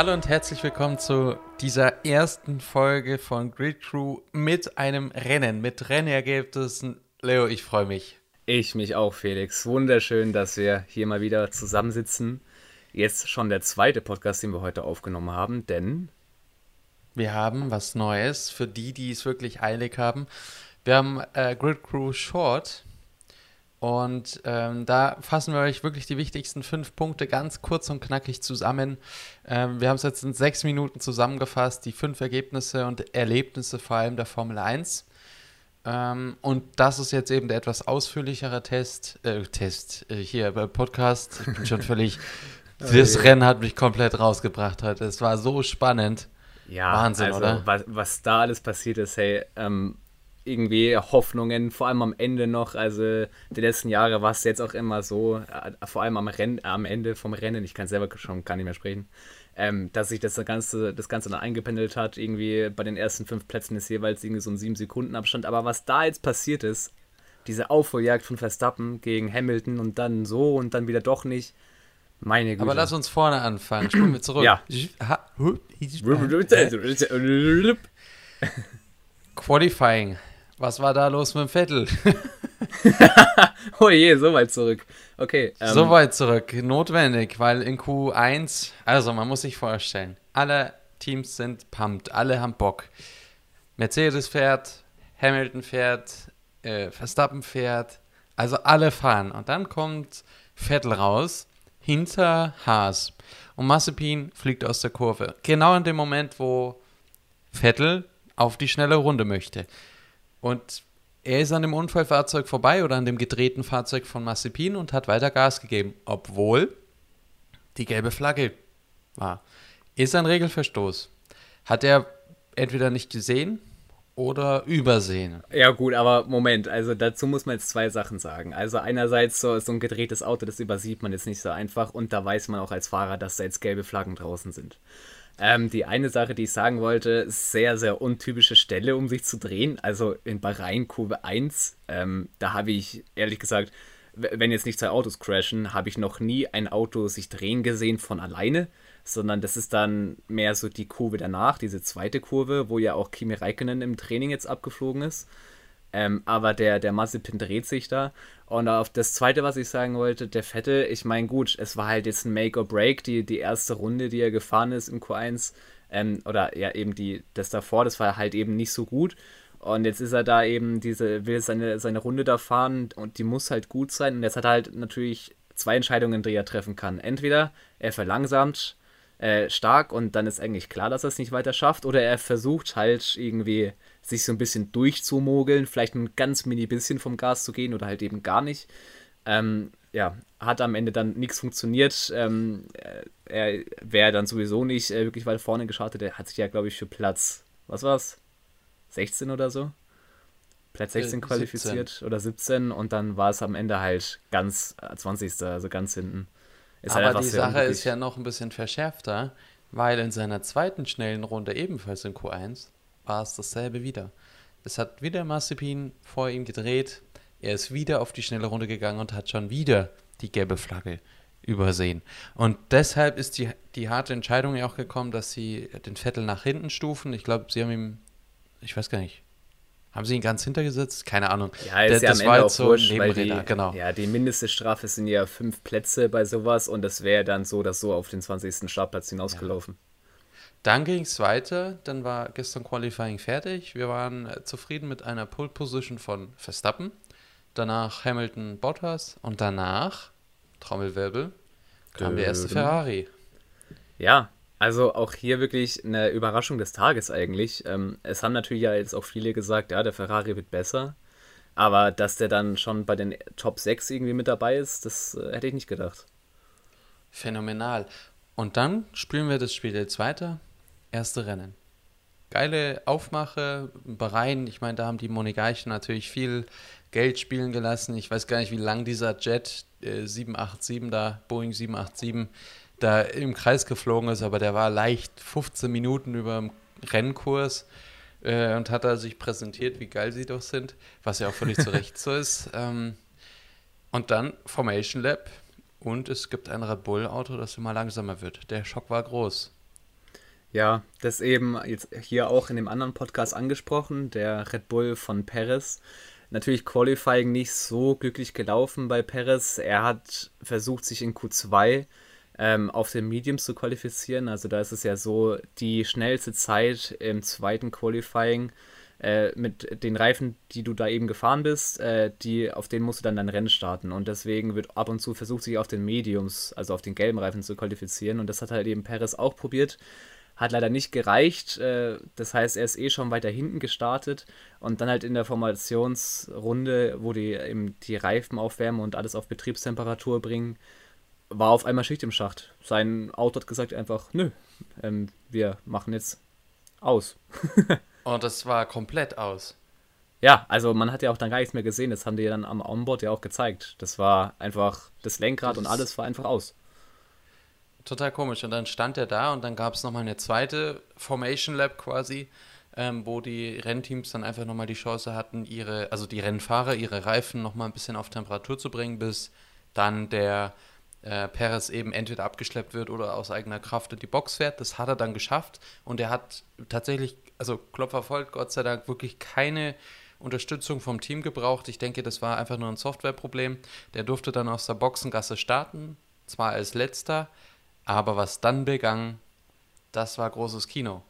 Hallo und herzlich willkommen zu dieser ersten Folge von Grid Crew mit einem Rennen, mit Rennergebnissen. Leo, ich freue mich. Ich mich auch, Felix. Wunderschön, dass wir hier mal wieder zusammensitzen. Jetzt schon der zweite Podcast, den wir heute aufgenommen haben, denn wir haben was Neues für die, die es wirklich eilig haben. Wir haben äh, Grid Crew Short und ähm, da fassen wir euch wirklich die wichtigsten fünf Punkte ganz kurz und knackig zusammen. Ähm, wir haben es jetzt in sechs Minuten zusammengefasst, die fünf Ergebnisse und Erlebnisse vor allem der Formel 1. Ähm, und das ist jetzt eben der etwas ausführlichere Test, äh, Test äh, hier bei Podcast. Ich bin schon völlig, das Rennen hat mich komplett rausgebracht heute. Es war so spannend. Ja, Wahnsinn, also, oder? Was, was da alles passiert ist, hey, ähm, irgendwie Hoffnungen, vor allem am Ende noch. Also die letzten Jahre war es jetzt auch immer so, äh, vor allem am, Renn, am Ende vom Rennen, ich kann selber schon gar nicht mehr sprechen, ähm, dass sich das Ganze, das Ganze dann eingependelt hat. Irgendwie bei den ersten fünf Plätzen ist jeweils irgendwie so ein sieben Sekunden Abstand. Aber was da jetzt passiert ist, diese Aufholjagd von Verstappen gegen Hamilton und dann so und dann wieder doch nicht. Meine Güte. Aber lass uns vorne anfangen. Spielen wir zurück. Ja. Qualifying. Was war da los mit dem Vettel? oh je, so weit zurück. Okay. Ähm. So weit zurück. Notwendig, weil in Q1, also man muss sich vorstellen, alle Teams sind pumped, alle haben Bock. Mercedes fährt, Hamilton fährt, äh, Verstappen fährt, also alle fahren. Und dann kommt Vettel raus, hinter Haas. Und Massepin fliegt aus der Kurve. Genau in dem Moment, wo Vettel auf die schnelle Runde möchte. Und er ist an dem Unfallfahrzeug vorbei oder an dem gedrehten Fahrzeug von Massepin und hat weiter Gas gegeben, obwohl die gelbe Flagge war. Ist ein Regelverstoß. Hat er entweder nicht gesehen oder übersehen. Ja gut, aber Moment, also dazu muss man jetzt zwei Sachen sagen. Also einerseits so, so ein gedrehtes Auto, das übersieht man jetzt nicht so einfach und da weiß man auch als Fahrer, dass da jetzt gelbe Flaggen draußen sind. Ähm, die eine Sache, die ich sagen wollte, sehr, sehr untypische Stelle, um sich zu drehen. Also in Bahrain Kurve 1, ähm, da habe ich ehrlich gesagt, wenn jetzt nicht zwei Autos crashen, habe ich noch nie ein Auto sich drehen gesehen von alleine, sondern das ist dann mehr so die Kurve danach, diese zweite Kurve, wo ja auch Kimi Räikkönen im Training jetzt abgeflogen ist. Ähm, aber der, der Mazepin dreht sich da. Und auf das zweite, was ich sagen wollte, der Vettel, ich meine, gut, es war halt jetzt ein Make or Break, die, die erste Runde, die er gefahren ist im Q1. Ähm, oder ja, eben die, das davor, das war halt eben nicht so gut. Und jetzt ist er da eben diese, will seine, seine Runde da fahren und die muss halt gut sein. Und jetzt hat er halt natürlich zwei Entscheidungen, die er treffen kann. Entweder er verlangsamt äh, stark und dann ist eigentlich klar, dass er es nicht weiter schafft, oder er versucht halt irgendwie sich so ein bisschen durchzumogeln, vielleicht ein ganz mini bisschen vom Gas zu gehen oder halt eben gar nicht. Ähm, ja, hat am Ende dann nichts funktioniert. Ähm, äh, er wäre dann sowieso nicht äh, wirklich weit vorne geschartet. Er hat sich ja, glaube ich, für Platz, was war's? 16 oder so? Platz 16 äh, qualifiziert 17. oder 17 und dann war es am Ende halt ganz 20. Äh, also ganz hinten. Ist halt Aber halt die Sache ist ja noch ein bisschen verschärfter, weil in seiner zweiten schnellen Runde ebenfalls in Q1 war es dasselbe wieder. Es hat wieder Massepin vor ihm gedreht. Er ist wieder auf die schnelle Runde gegangen und hat schon wieder die gelbe Flagge übersehen. Und deshalb ist die, die harte Entscheidung ja auch gekommen, dass sie den Vettel nach hinten stufen. Ich glaube, sie haben ihm, ich weiß gar nicht, haben sie ihn ganz hintergesetzt? Keine Ahnung. Ja, ist Der, ja das war jetzt so wurscht, die, genau. Ja, die mindeste Strafe sind ja fünf Plätze bei sowas und das wäre dann so, dass so auf den 20. Startplatz hinausgelaufen. Ja. Dann ging es weiter, dann war gestern Qualifying fertig. Wir waren äh, zufrieden mit einer Pole Position von Verstappen, danach Hamilton Bottas und danach, Trommelwirbel, kam der erste Ferrari. Ja, also auch hier wirklich eine Überraschung des Tages eigentlich. Ähm, es haben natürlich ja jetzt auch viele gesagt, ja, der Ferrari wird besser. Aber dass der dann schon bei den Top 6 irgendwie mit dabei ist, das äh, hätte ich nicht gedacht. Phänomenal. Und dann spielen wir das Spiel jetzt weiter erste Rennen. Geile Aufmache, Bahrain, ich meine, da haben die Monegaischen natürlich viel Geld spielen gelassen. Ich weiß gar nicht, wie lang dieser Jet äh, 787 da, Boeing 787, da im Kreis geflogen ist, aber der war leicht 15 Minuten über dem Rennkurs äh, und hat da sich präsentiert, wie geil sie doch sind, was ja auch völlig zu Recht so ist. Ähm, und dann Formation Lab und es gibt ein Red Bull Auto, das immer langsamer wird. Der Schock war groß. Ja, das eben jetzt hier auch in dem anderen Podcast angesprochen, der Red Bull von Perez. Natürlich Qualifying nicht so glücklich gelaufen bei Perez. Er hat versucht, sich in Q2 ähm, auf den Mediums zu qualifizieren. Also da ist es ja so, die schnellste Zeit im zweiten Qualifying äh, mit den Reifen, die du da eben gefahren bist, äh, die, auf denen musst du dann dein Rennen starten. Und deswegen wird ab und zu versucht, sich auf den Mediums, also auf den gelben Reifen zu qualifizieren. Und das hat halt eben Perez auch probiert. Hat leider nicht gereicht. Äh, das heißt, er ist eh schon weiter hinten gestartet. Und dann halt in der Formationsrunde, wo die eben die Reifen aufwärmen und alles auf Betriebstemperatur bringen, war auf einmal Schicht im Schacht. Sein Auto hat gesagt einfach, nö, ähm, wir machen jetzt aus. Und das war komplett aus. Ja, also man hat ja auch dann gar nichts mehr gesehen. Das haben die dann am Onboard ja auch gezeigt. Das war einfach das Lenkrad das und alles war einfach aus. Total komisch. Und dann stand er da und dann gab es nochmal eine zweite Formation Lab quasi, ähm, wo die Rennteams dann einfach nochmal die Chance hatten, ihre, also die Rennfahrer, ihre Reifen nochmal ein bisschen auf Temperatur zu bringen, bis dann der äh, Perez eben entweder abgeschleppt wird oder aus eigener Kraft in die Box fährt. Das hat er dann geschafft und er hat tatsächlich, also Klopfer folgt, Gott sei Dank wirklich keine Unterstützung vom Team gebraucht. Ich denke, das war einfach nur ein Softwareproblem. Der durfte dann aus der Boxengasse starten, zwar als letzter, aber was dann begann, das war großes Kino.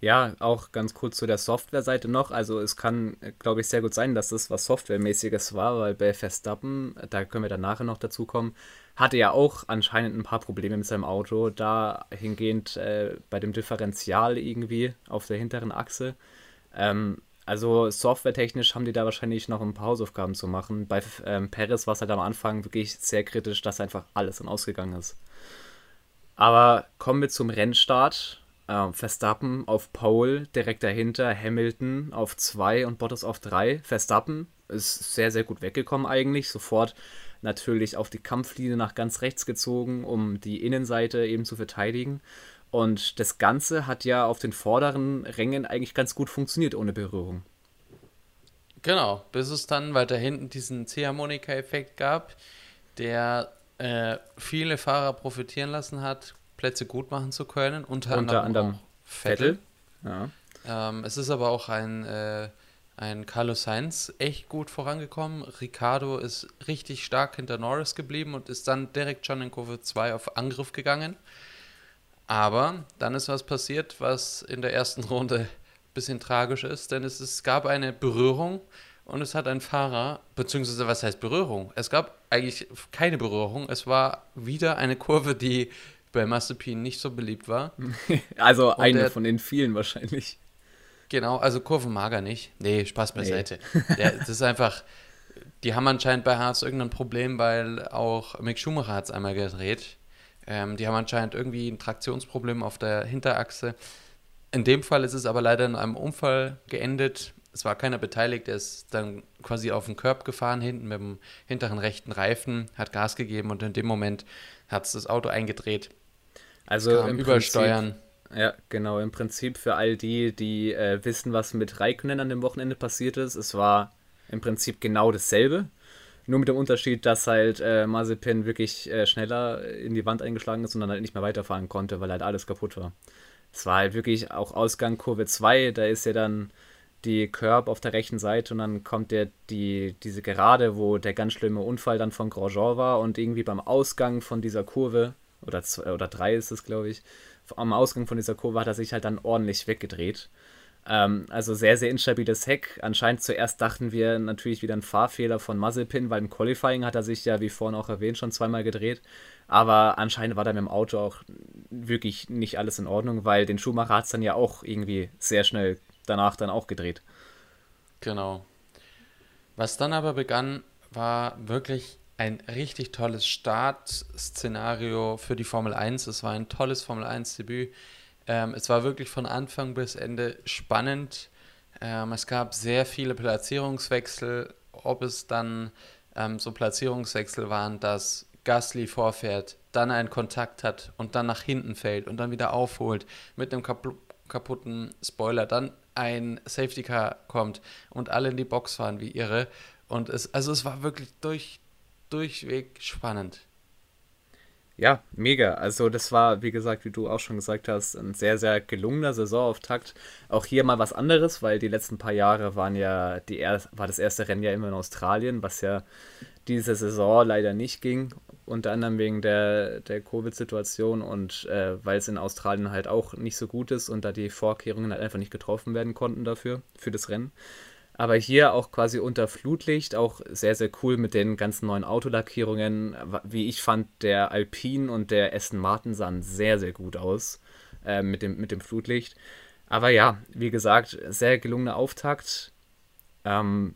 Ja, auch ganz kurz zu der Softwareseite noch. Also es kann, glaube ich, sehr gut sein, dass das was Softwaremäßiges war, weil bei Verstappen, da können wir dann nachher noch dazu kommen, hatte ja auch anscheinend ein paar Probleme mit seinem Auto, dahingehend äh, bei dem Differential irgendwie auf der hinteren Achse. Ähm, also softwaretechnisch haben die da wahrscheinlich noch ein paar Hausaufgaben zu machen. Bei ähm, Perez war es halt am Anfang wirklich sehr kritisch, dass einfach alles dann ausgegangen ist. Aber kommen wir zum Rennstart. Äh, Verstappen auf Pole, direkt dahinter Hamilton auf 2 und Bottas auf 3. Verstappen ist sehr, sehr gut weggekommen eigentlich. Sofort natürlich auf die Kampflinie nach ganz rechts gezogen, um die Innenseite eben zu verteidigen. Und das Ganze hat ja auf den vorderen Rängen eigentlich ganz gut funktioniert ohne Berührung. Genau, bis es dann weiter hinten diesen C-Harmonika-Effekt gab, der äh, viele Fahrer profitieren lassen hat, Plätze gut machen zu können, unter, unter anderem, anderem Vettel. Vettel. Ja. Ähm, es ist aber auch ein äh, ein Carlos Sainz echt gut vorangekommen. Ricardo ist richtig stark hinter Norris geblieben und ist dann direkt schon in Kurve 2 auf Angriff gegangen. Aber dann ist was passiert, was in der ersten Runde ein bisschen tragisch ist, denn es, es gab eine Berührung und es hat ein Fahrer, beziehungsweise was heißt Berührung? Es gab eigentlich keine Berührung. Es war wieder eine Kurve, die bei Mazepin nicht so beliebt war. Also und eine der, von den vielen wahrscheinlich. Genau, also Kurvenmager nicht. Nee, Spaß beiseite. Nee. Der, das ist einfach, die haben anscheinend bei Haas irgendein Problem, weil auch Mick Schumacher hat es einmal gedreht. Ähm, die haben anscheinend irgendwie ein Traktionsproblem auf der Hinterachse. In dem Fall ist es aber leider in einem Unfall geendet. Es war keiner beteiligt, der ist dann quasi auf den Körb gefahren, hinten mit dem hinteren rechten Reifen, hat Gas gegeben und in dem Moment hat es das Auto eingedreht. Also im Übersteuern. Prinzip ja, genau. Im Prinzip für all die, die äh, wissen, was mit Raikkonen an dem Wochenende passiert ist, es war im Prinzip genau dasselbe. Nur mit dem Unterschied, dass halt äh, Mazepin wirklich äh, schneller in die Wand eingeschlagen ist und dann halt nicht mehr weiterfahren konnte, weil halt alles kaputt war. Es war halt wirklich auch Ausgang Kurve 2, da ist ja dann die Curb auf der rechten Seite und dann kommt der, die, diese Gerade, wo der ganz schlimme Unfall dann von Grosjean war und irgendwie beim Ausgang von dieser Kurve, oder, zwei, oder drei ist es, glaube ich, am Ausgang von dieser Kurve hat er sich halt dann ordentlich weggedreht. Ähm, also sehr, sehr instabiles Heck. Anscheinend zuerst dachten wir natürlich wieder ein Fahrfehler von Mazepin, weil im Qualifying hat er sich ja, wie vorhin auch erwähnt, schon zweimal gedreht. Aber anscheinend war da mit dem Auto auch wirklich nicht alles in Ordnung, weil den Schumacher hat es dann ja auch irgendwie sehr schnell danach dann auch gedreht. Genau. Was dann aber begann, war wirklich ein richtig tolles Startszenario für die Formel 1. Es war ein tolles Formel 1-Debüt. Ähm, es war wirklich von Anfang bis Ende spannend. Ähm, es gab sehr viele Platzierungswechsel. Ob es dann ähm, so Platzierungswechsel waren, dass Gasly vorfährt, dann einen Kontakt hat und dann nach hinten fällt und dann wieder aufholt mit einem kap kaputten Spoiler, dann ein Safety Car kommt und alle in die Box fahren wie irre. Und es, also es war wirklich durch, durchweg spannend. Ja, mega. Also das war, wie gesagt, wie du auch schon gesagt hast, ein sehr, sehr gelungener Saisonauftakt. Auch hier mal was anderes, weil die letzten paar Jahre waren ja die er war das erste Rennen ja immer in Australien, was ja diese Saison leider nicht ging. Unter anderem wegen der, der Covid-Situation und äh, weil es in Australien halt auch nicht so gut ist und da die Vorkehrungen halt einfach nicht getroffen werden konnten dafür, für das Rennen. Aber hier auch quasi unter Flutlicht, auch sehr, sehr cool mit den ganzen neuen Autolackierungen. Wie ich fand, der Alpine und der Aston Martin sahen sehr, sehr gut aus äh, mit, dem, mit dem Flutlicht. Aber ja, wie gesagt, sehr gelungener Auftakt. Ähm,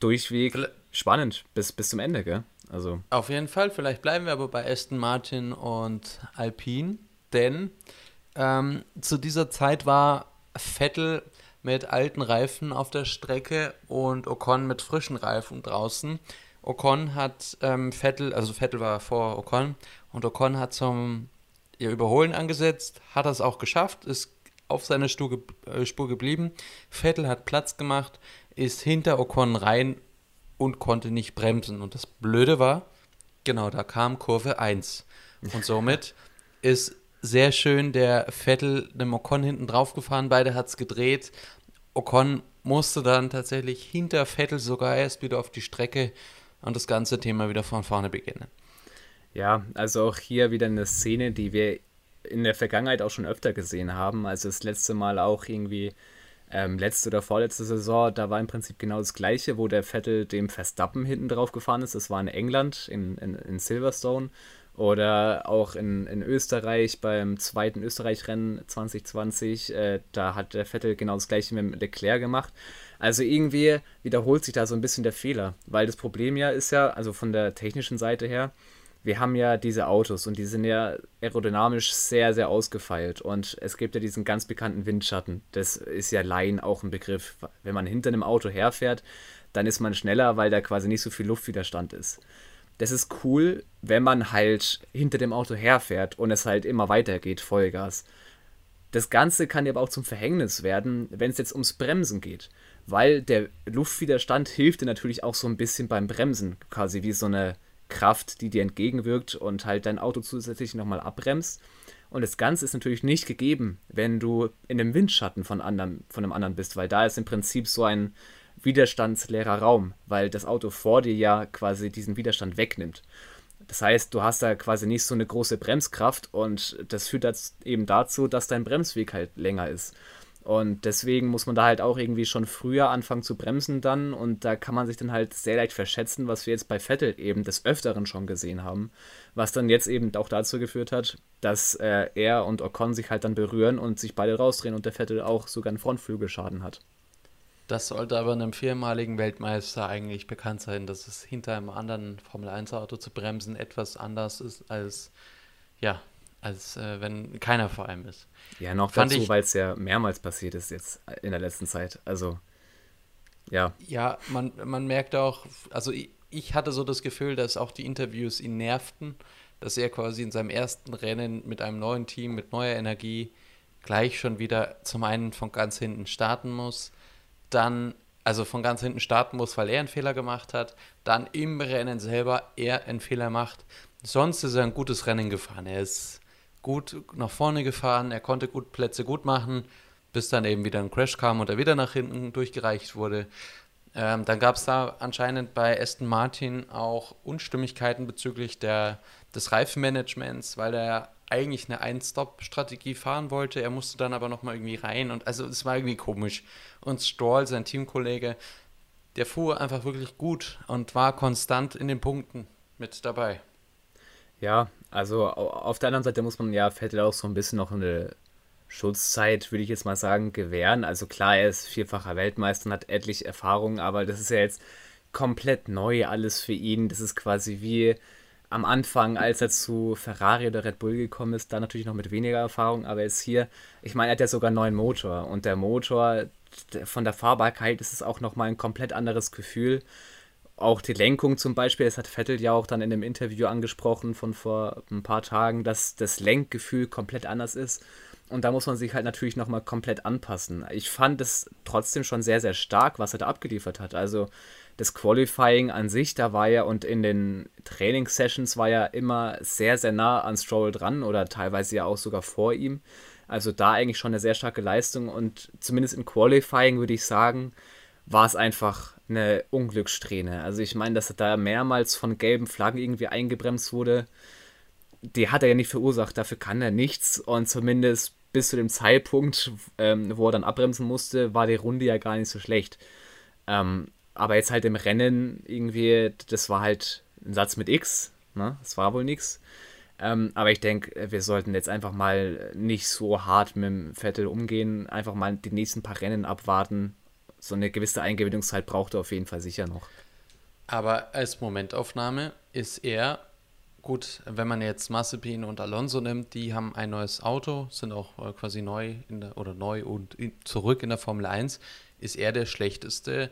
durchweg spannend bis, bis zum Ende, gell? Also. Auf jeden Fall, vielleicht bleiben wir aber bei Aston Martin und Alpine, denn ähm, zu dieser Zeit war Vettel mit alten Reifen auf der Strecke und Ocon mit frischen Reifen draußen. Ocon hat ähm, Vettel, also Vettel war vor Ocon und Ocon hat zum ja, Überholen angesetzt, hat das auch geschafft, ist auf seiner äh, Spur geblieben. Vettel hat Platz gemacht, ist hinter Ocon rein und konnte nicht bremsen. Und das Blöde war, genau, da kam Kurve 1. Und somit ist sehr schön der Vettel dem Ocon hinten drauf gefahren, beide hat es gedreht. Ocon musste dann tatsächlich hinter Vettel sogar erst wieder auf die Strecke und das ganze Thema wieder von vorne beginnen. Ja, also auch hier wieder eine Szene, die wir in der Vergangenheit auch schon öfter gesehen haben. Also das letzte Mal auch irgendwie ähm, letzte oder vorletzte Saison, da war im Prinzip genau das gleiche, wo der Vettel dem Verstappen hinten drauf gefahren ist. Das war in England, in, in, in Silverstone. Oder auch in, in Österreich beim zweiten Österreich-Rennen 2020, äh, da hat der Vettel genau das gleiche mit Leclerc gemacht. Also irgendwie wiederholt sich da so ein bisschen der Fehler, weil das Problem ja ist ja, also von der technischen Seite her, wir haben ja diese Autos und die sind ja aerodynamisch sehr, sehr ausgefeilt. Und es gibt ja diesen ganz bekannten Windschatten. Das ist ja Laien auch ein Begriff. Wenn man hinter einem Auto herfährt, dann ist man schneller, weil da quasi nicht so viel Luftwiderstand ist. Das ist cool, wenn man halt hinter dem Auto herfährt und es halt immer weitergeht, Vollgas. Das Ganze kann ja aber auch zum Verhängnis werden, wenn es jetzt ums Bremsen geht. Weil der Luftwiderstand hilft dir natürlich auch so ein bisschen beim Bremsen. Quasi wie so eine Kraft, die dir entgegenwirkt und halt dein Auto zusätzlich nochmal abbremst. Und das Ganze ist natürlich nicht gegeben, wenn du in dem Windschatten von, anderen, von einem anderen bist, weil da ist im Prinzip so ein widerstandsleerer Raum, weil das Auto vor dir ja quasi diesen Widerstand wegnimmt. Das heißt, du hast da quasi nicht so eine große Bremskraft und das führt eben dazu, dass dein Bremsweg halt länger ist. Und deswegen muss man da halt auch irgendwie schon früher anfangen zu bremsen dann. Und da kann man sich dann halt sehr leicht verschätzen, was wir jetzt bei Vettel eben des Öfteren schon gesehen haben. Was dann jetzt eben auch dazu geführt hat, dass äh, er und Ocon sich halt dann berühren und sich beide rausdrehen und der Vettel auch sogar einen Frontflügelschaden hat. Das sollte aber einem viermaligen Weltmeister eigentlich bekannt sein, dass es hinter einem anderen Formel-1-Auto zu bremsen etwas anders ist als, ja, als äh, wenn keiner vor allem ist. Ja, noch Fand dazu, weil es ja mehrmals passiert ist jetzt in der letzten Zeit. Also, ja. Ja, man, man merkt auch, also ich, ich hatte so das Gefühl, dass auch die Interviews ihn nervten, dass er quasi in seinem ersten Rennen mit einem neuen Team, mit neuer Energie gleich schon wieder zum einen von ganz hinten starten muss, dann also von ganz hinten starten muss, weil er einen Fehler gemacht hat, dann im Rennen selber er einen Fehler macht. Sonst ist er ein gutes Rennen gefahren. Er ist gut nach vorne gefahren, er konnte gut Plätze gut machen, bis dann eben wieder ein Crash kam und er wieder nach hinten durchgereicht wurde. Ähm, dann gab es da anscheinend bei Aston Martin auch Unstimmigkeiten bezüglich der, des Reifenmanagements, weil er eigentlich eine Ein-Stop-Strategie fahren wollte. Er musste dann aber nochmal irgendwie rein und also es war irgendwie komisch. Und Stroll, sein Teamkollege, der fuhr einfach wirklich gut und war konstant in den Punkten mit dabei. Ja, also auf der anderen Seite muss man ja Vettel auch so ein bisschen noch eine Schutzzeit, würde ich jetzt mal sagen, gewähren. Also klar, er ist vierfacher Weltmeister und hat etliche Erfahrungen, aber das ist ja jetzt komplett neu alles für ihn. Das ist quasi wie am Anfang, als er zu Ferrari oder Red Bull gekommen ist, da natürlich noch mit weniger Erfahrung, aber jetzt hier, ich meine, er hat ja sogar einen neuen Motor und der Motor von der Fahrbarkeit ist es auch nochmal ein komplett anderes Gefühl auch die Lenkung zum Beispiel, das hat Vettel ja auch dann in dem Interview angesprochen von vor ein paar Tagen, dass das Lenkgefühl komplett anders ist. Und da muss man sich halt natürlich nochmal komplett anpassen. Ich fand es trotzdem schon sehr, sehr stark, was er da abgeliefert hat. Also das Qualifying an sich, da war er und in den Trainingssessions war er immer sehr, sehr nah an Stroll dran oder teilweise ja auch sogar vor ihm. Also da eigentlich schon eine sehr starke Leistung und zumindest im Qualifying würde ich sagen, war es einfach eine Unglückssträhne. Also ich meine, dass er da mehrmals von gelben Flaggen irgendwie eingebremst wurde, die hat er ja nicht verursacht, dafür kann er nichts und zumindest bis zu dem Zeitpunkt, ähm, wo er dann abbremsen musste, war die Runde ja gar nicht so schlecht. Ähm, aber jetzt halt im Rennen irgendwie, das war halt ein Satz mit X, ne? Das war wohl nichts. Ähm, aber ich denke, wir sollten jetzt einfach mal nicht so hart mit dem Vettel umgehen, einfach mal die nächsten paar Rennen abwarten. So eine gewisse Eingewöhnungszeit braucht er auf jeden Fall sicher noch. Aber als Momentaufnahme ist er gut, wenn man jetzt Mazepin und Alonso nimmt, die haben ein neues Auto, sind auch äh, quasi neu der, oder neu und in, zurück in der Formel 1, ist er der schlechteste,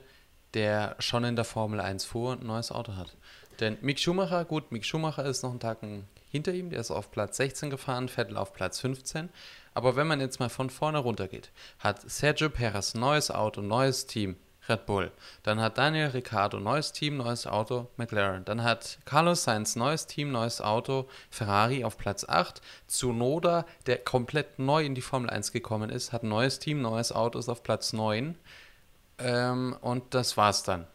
der schon in der Formel 1 fuhr und ein neues Auto hat. Denn Mick Schumacher, gut, Mick Schumacher ist noch einen Tag hinter ihm, der ist auf Platz 16 gefahren, Vettel auf Platz 15. Aber wenn man jetzt mal von vorne runter geht, hat Sergio Perez neues Auto, neues Team, Red Bull. Dann hat Daniel Ricciardo neues Team, neues Auto, McLaren. Dann hat Carlos Sainz neues Team, neues Auto, Ferrari auf Platz 8. Tsunoda, der komplett neu in die Formel 1 gekommen ist, hat neues Team, neues Auto, ist auf Platz 9. Ähm, und das war's dann.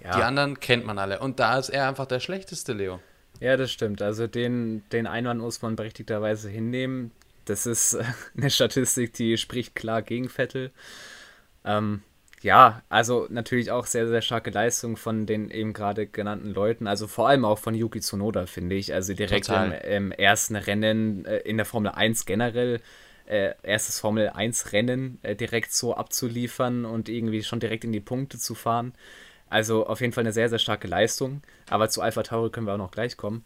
Ja. Die anderen kennt man alle. Und da ist er einfach der schlechteste, Leo. Ja, das stimmt. Also den, den Einwand muss man berechtigterweise hinnehmen. Das ist eine Statistik, die spricht klar gegen Vettel. Ähm, ja, also natürlich auch sehr, sehr starke Leistung von den eben gerade genannten Leuten. Also vor allem auch von Yuki Tsunoda, finde ich. Also direkt im, im, ersten Rennen äh, in der Formel 1 generell, äh, erstes Formel 1 Rennen äh, direkt so abzuliefern und irgendwie schon direkt in die Punkte zu fahren. Also auf jeden Fall eine sehr, sehr starke Leistung. Aber zu Alpha Tauri können wir auch noch gleich kommen.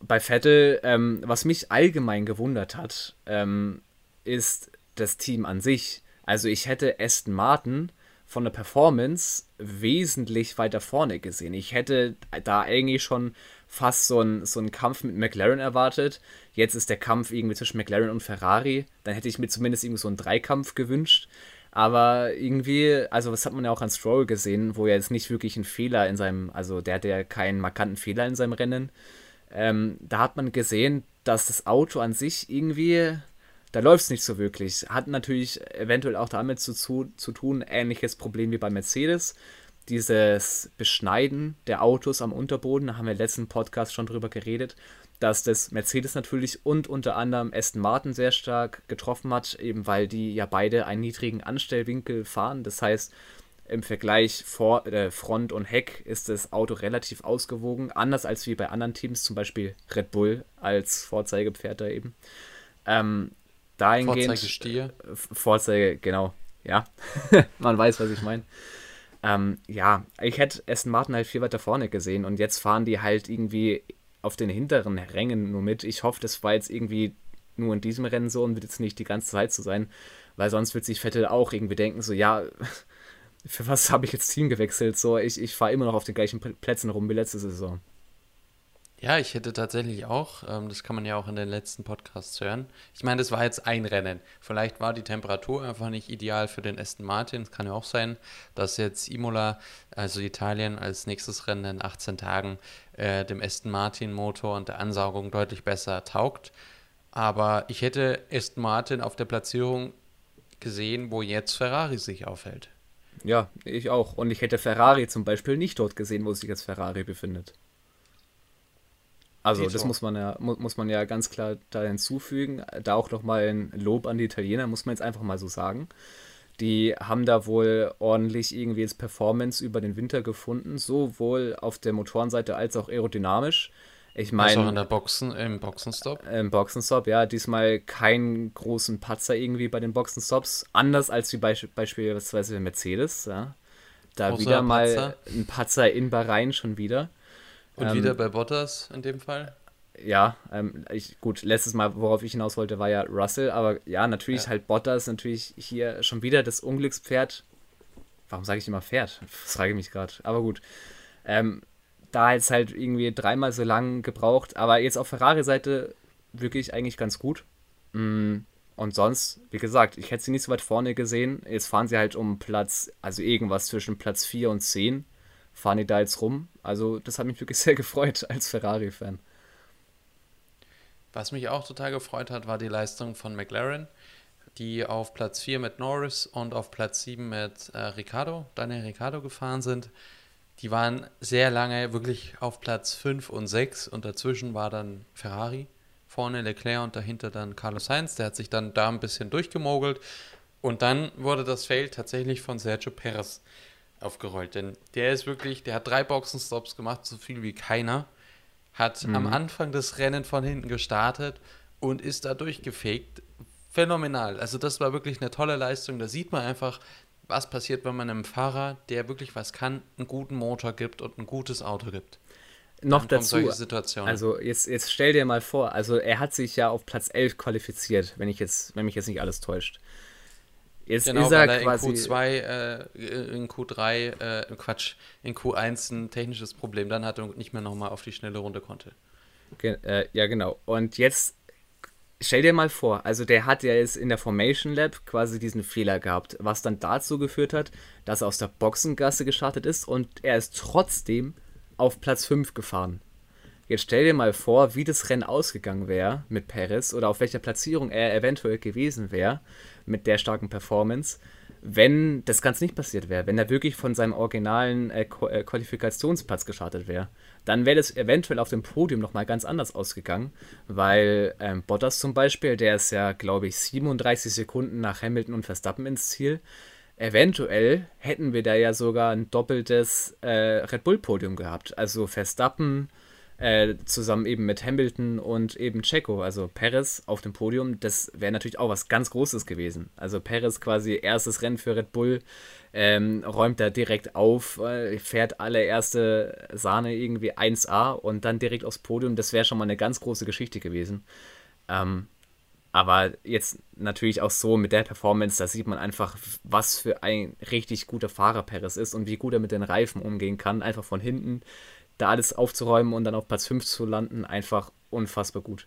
Bei Vettel, ähm, was mich allgemein gewundert hat, ähm, ist das Team an sich. Also ich hätte Aston Martin von der Performance wesentlich weiter vorne gesehen. Ich hätte da eigentlich schon fast so einen so Kampf mit McLaren erwartet. Jetzt ist der Kampf irgendwie zwischen McLaren und Ferrari. Dann hätte ich mir zumindest irgendwie so einen Dreikampf gewünscht. Aber irgendwie, also das hat man ja auch an Stroll gesehen, wo er jetzt nicht wirklich einen Fehler in seinem, also der hat ja keinen markanten Fehler in seinem Rennen. Ähm, da hat man gesehen, dass das Auto an sich irgendwie, da läuft es nicht so wirklich. Hat natürlich eventuell auch damit zu, zu, zu tun, ähnliches Problem wie bei Mercedes. Dieses Beschneiden der Autos am Unterboden, da haben wir im letzten Podcast schon drüber geredet dass das Mercedes natürlich und unter anderem Aston Martin sehr stark getroffen hat, eben weil die ja beide einen niedrigen Anstellwinkel fahren. Das heißt, im Vergleich vor, äh, Front und Heck ist das Auto relativ ausgewogen, anders als wie bei anderen Teams, zum Beispiel Red Bull als Vorzeigepferd da eben. Ähm, dahingehend. Vorzeigestier. Äh, Vorzeige, genau. Ja, man weiß, was ich meine. Ähm, ja, ich hätte Aston Martin halt viel weiter vorne gesehen und jetzt fahren die halt irgendwie auf den hinteren Rängen nur mit. Ich hoffe, das war jetzt irgendwie nur in diesem Rennen so und wird jetzt nicht die ganze Zeit so sein, weil sonst wird sich Vettel auch irgendwie denken, so, ja, für was habe ich jetzt Team gewechselt? So, ich, ich fahre immer noch auf den gleichen Plätzen rum wie letzte Saison. Ja, ich hätte tatsächlich auch, ähm, das kann man ja auch in den letzten Podcasts hören. Ich meine, das war jetzt ein Rennen. Vielleicht war die Temperatur einfach nicht ideal für den Aston Martin. Es kann ja auch sein, dass jetzt Imola, also Italien, als nächstes Rennen in 18 Tagen äh, dem Aston Martin Motor und der Ansaugung deutlich besser taugt. Aber ich hätte Aston Martin auf der Platzierung gesehen, wo jetzt Ferrari sich aufhält. Ja, ich auch. Und ich hätte Ferrari zum Beispiel nicht dort gesehen, wo sich jetzt Ferrari befindet. Also das muss man ja muss man ja ganz klar da hinzufügen. Da auch nochmal ein Lob an die Italiener, muss man jetzt einfach mal so sagen. Die haben da wohl ordentlich irgendwie jetzt Performance über den Winter gefunden, sowohl auf der Motorenseite als auch aerodynamisch. Ich meine. Also in der Boxen, im Boxenstopp? Im Boxenstopp, ja. Diesmal keinen großen Patzer irgendwie bei den Boxenstops. Anders als wie beisp beispielsweise Mercedes, ja. Da Außer wieder mal Patzer. ein Patzer in Bahrain schon wieder. Und ähm, wieder bei Bottas in dem Fall? Ja, ähm, ich, gut, letztes Mal, worauf ich hinaus wollte, war ja Russell, aber ja, natürlich ja. halt Bottas, natürlich hier schon wieder das Unglückspferd. Warum sage ich immer Pferd? Das frage ich mich gerade. Aber gut. Ähm, da jetzt halt irgendwie dreimal so lang gebraucht, aber jetzt auf Ferrari-Seite wirklich eigentlich ganz gut. Mm, und sonst, wie gesagt, ich hätte sie nicht so weit vorne gesehen. Jetzt fahren sie halt um Platz, also irgendwas zwischen Platz 4 und 10 fahren die da jetzt rum. Also das hat mich wirklich sehr gefreut als Ferrari-Fan. Was mich auch total gefreut hat, war die Leistung von McLaren, die auf Platz 4 mit Norris und auf Platz 7 mit äh, Ricardo, Daniel Ricardo gefahren sind. Die waren sehr lange wirklich auf Platz 5 und 6 und dazwischen war dann Ferrari, vorne Leclerc und dahinter dann Carlos Sainz. Der hat sich dann da ein bisschen durchgemogelt und dann wurde das Fail tatsächlich von Sergio Perez aufgerollt, denn der ist wirklich, der hat drei Boxenstops gemacht, so viel wie keiner hat mhm. am Anfang des Rennen von hinten gestartet und ist da durchgefegt. Phänomenal. Also das war wirklich eine tolle Leistung. Da sieht man einfach, was passiert, wenn man einem Fahrer, der wirklich was kann, einen guten Motor gibt und ein gutes Auto gibt. Noch dazu, also jetzt, jetzt stell dir mal vor, also er hat sich ja auf Platz 11 qualifiziert, wenn ich jetzt, wenn mich jetzt nicht alles täuscht. Jetzt genau, ist er, er in Q2, äh, in Q3, äh, Quatsch, in Q1 ein technisches Problem, dann hat er nicht mehr nochmal auf die schnelle Runde konnte. Ge äh, ja, genau. Und jetzt stell dir mal vor, also der hat ja jetzt in der Formation Lab quasi diesen Fehler gehabt, was dann dazu geführt hat, dass er aus der Boxengasse gestartet ist und er ist trotzdem auf Platz 5 gefahren. Jetzt stell dir mal vor, wie das Rennen ausgegangen wäre mit Perez oder auf welcher Platzierung er eventuell gewesen wäre mit der starken Performance, wenn das Ganze nicht passiert wäre, wenn er wirklich von seinem originalen äh, äh Qualifikationsplatz gestartet wäre. Dann wäre das eventuell auf dem Podium nochmal ganz anders ausgegangen, weil ähm, Bottas zum Beispiel, der ist ja, glaube ich, 37 Sekunden nach Hamilton und Verstappen ins Ziel. Eventuell hätten wir da ja sogar ein doppeltes äh, Red Bull-Podium gehabt. Also Verstappen, äh, zusammen eben mit Hamilton und eben Checo, also Perez auf dem Podium, das wäre natürlich auch was ganz Großes gewesen. Also Perez quasi erstes Rennen für Red Bull, ähm, räumt da direkt auf, äh, fährt alle erste Sahne irgendwie 1A und dann direkt aufs Podium. Das wäre schon mal eine ganz große Geschichte gewesen. Ähm, aber jetzt natürlich auch so mit der Performance, da sieht man einfach, was für ein richtig guter Fahrer Perez ist und wie gut er mit den Reifen umgehen kann. Einfach von hinten da alles aufzuräumen und dann auf Platz 5 zu landen, einfach unfassbar gut.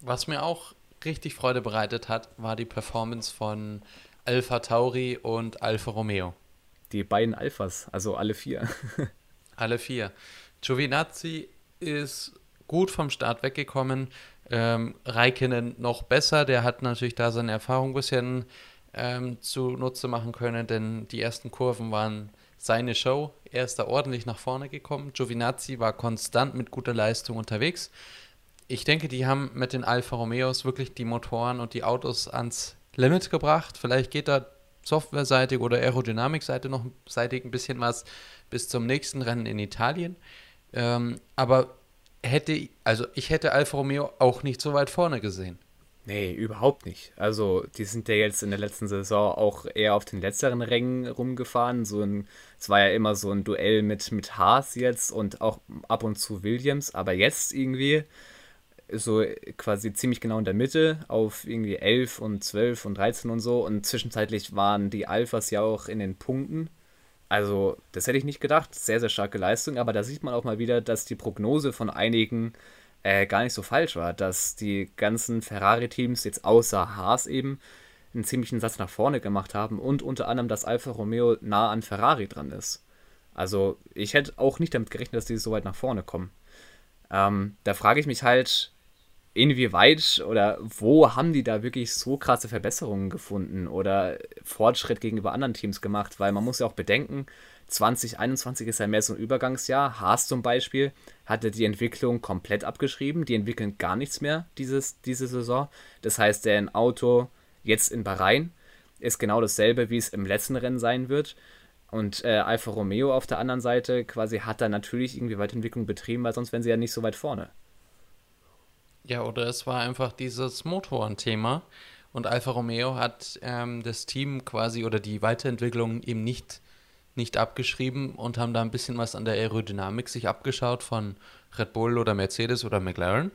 Was mir auch richtig Freude bereitet hat, war die Performance von Alpha Tauri und Alfa Romeo. Die beiden Alphas, also alle vier. alle vier. Giovinazzi ist gut vom Start weggekommen. Ähm, Raikkonen noch besser. Der hat natürlich da seine Erfahrung ein bisschen ähm, zunutze machen können, denn die ersten Kurven waren seine Show. Er ist da ordentlich nach vorne gekommen. Giovinazzi war konstant mit guter Leistung unterwegs. Ich denke, die haben mit den Alfa Romeos wirklich die Motoren und die Autos ans Limit gebracht. Vielleicht geht da softwareseitig oder aerodynamikseitig noch seitig ein bisschen was bis zum nächsten Rennen in Italien. Ähm, aber hätte, also ich hätte Alfa Romeo auch nicht so weit vorne gesehen. Nee, überhaupt nicht. Also, die sind ja jetzt in der letzten Saison auch eher auf den letzteren Rängen rumgefahren. So ein, es war ja immer so ein Duell mit, mit Haas jetzt und auch ab und zu Williams, aber jetzt irgendwie so quasi ziemlich genau in der Mitte auf irgendwie 11 und 12 und 13 und so. Und zwischenzeitlich waren die Alphas ja auch in den Punkten. Also, das hätte ich nicht gedacht. Sehr, sehr starke Leistung, aber da sieht man auch mal wieder, dass die Prognose von einigen äh, gar nicht so falsch war, dass die ganzen Ferrari-Teams jetzt außer Haas eben einen ziemlichen Satz nach vorne gemacht haben und unter anderem, dass Alfa Romeo nah an Ferrari dran ist. Also ich hätte auch nicht damit gerechnet, dass die so weit nach vorne kommen. Ähm, da frage ich mich halt, inwieweit oder wo haben die da wirklich so krasse Verbesserungen gefunden oder Fortschritt gegenüber anderen Teams gemacht? Weil man muss ja auch bedenken, 2021 ist ja mehr so ein Übergangsjahr. Haas zum Beispiel hatte die Entwicklung komplett abgeschrieben. Die entwickeln gar nichts mehr dieses, diese Saison. Das heißt, der Auto jetzt in Bahrain ist genau dasselbe, wie es im letzten Rennen sein wird. Und äh, Alfa Romeo auf der anderen Seite quasi hat da natürlich irgendwie Weiterentwicklung betrieben, weil sonst wären sie ja nicht so weit vorne. Ja, oder es war einfach dieses Motorenthema. Und Alfa Romeo hat ähm, das Team quasi oder die Weiterentwicklung eben nicht nicht abgeschrieben und haben da ein bisschen was an der Aerodynamik sich abgeschaut von Red Bull oder Mercedes oder McLaren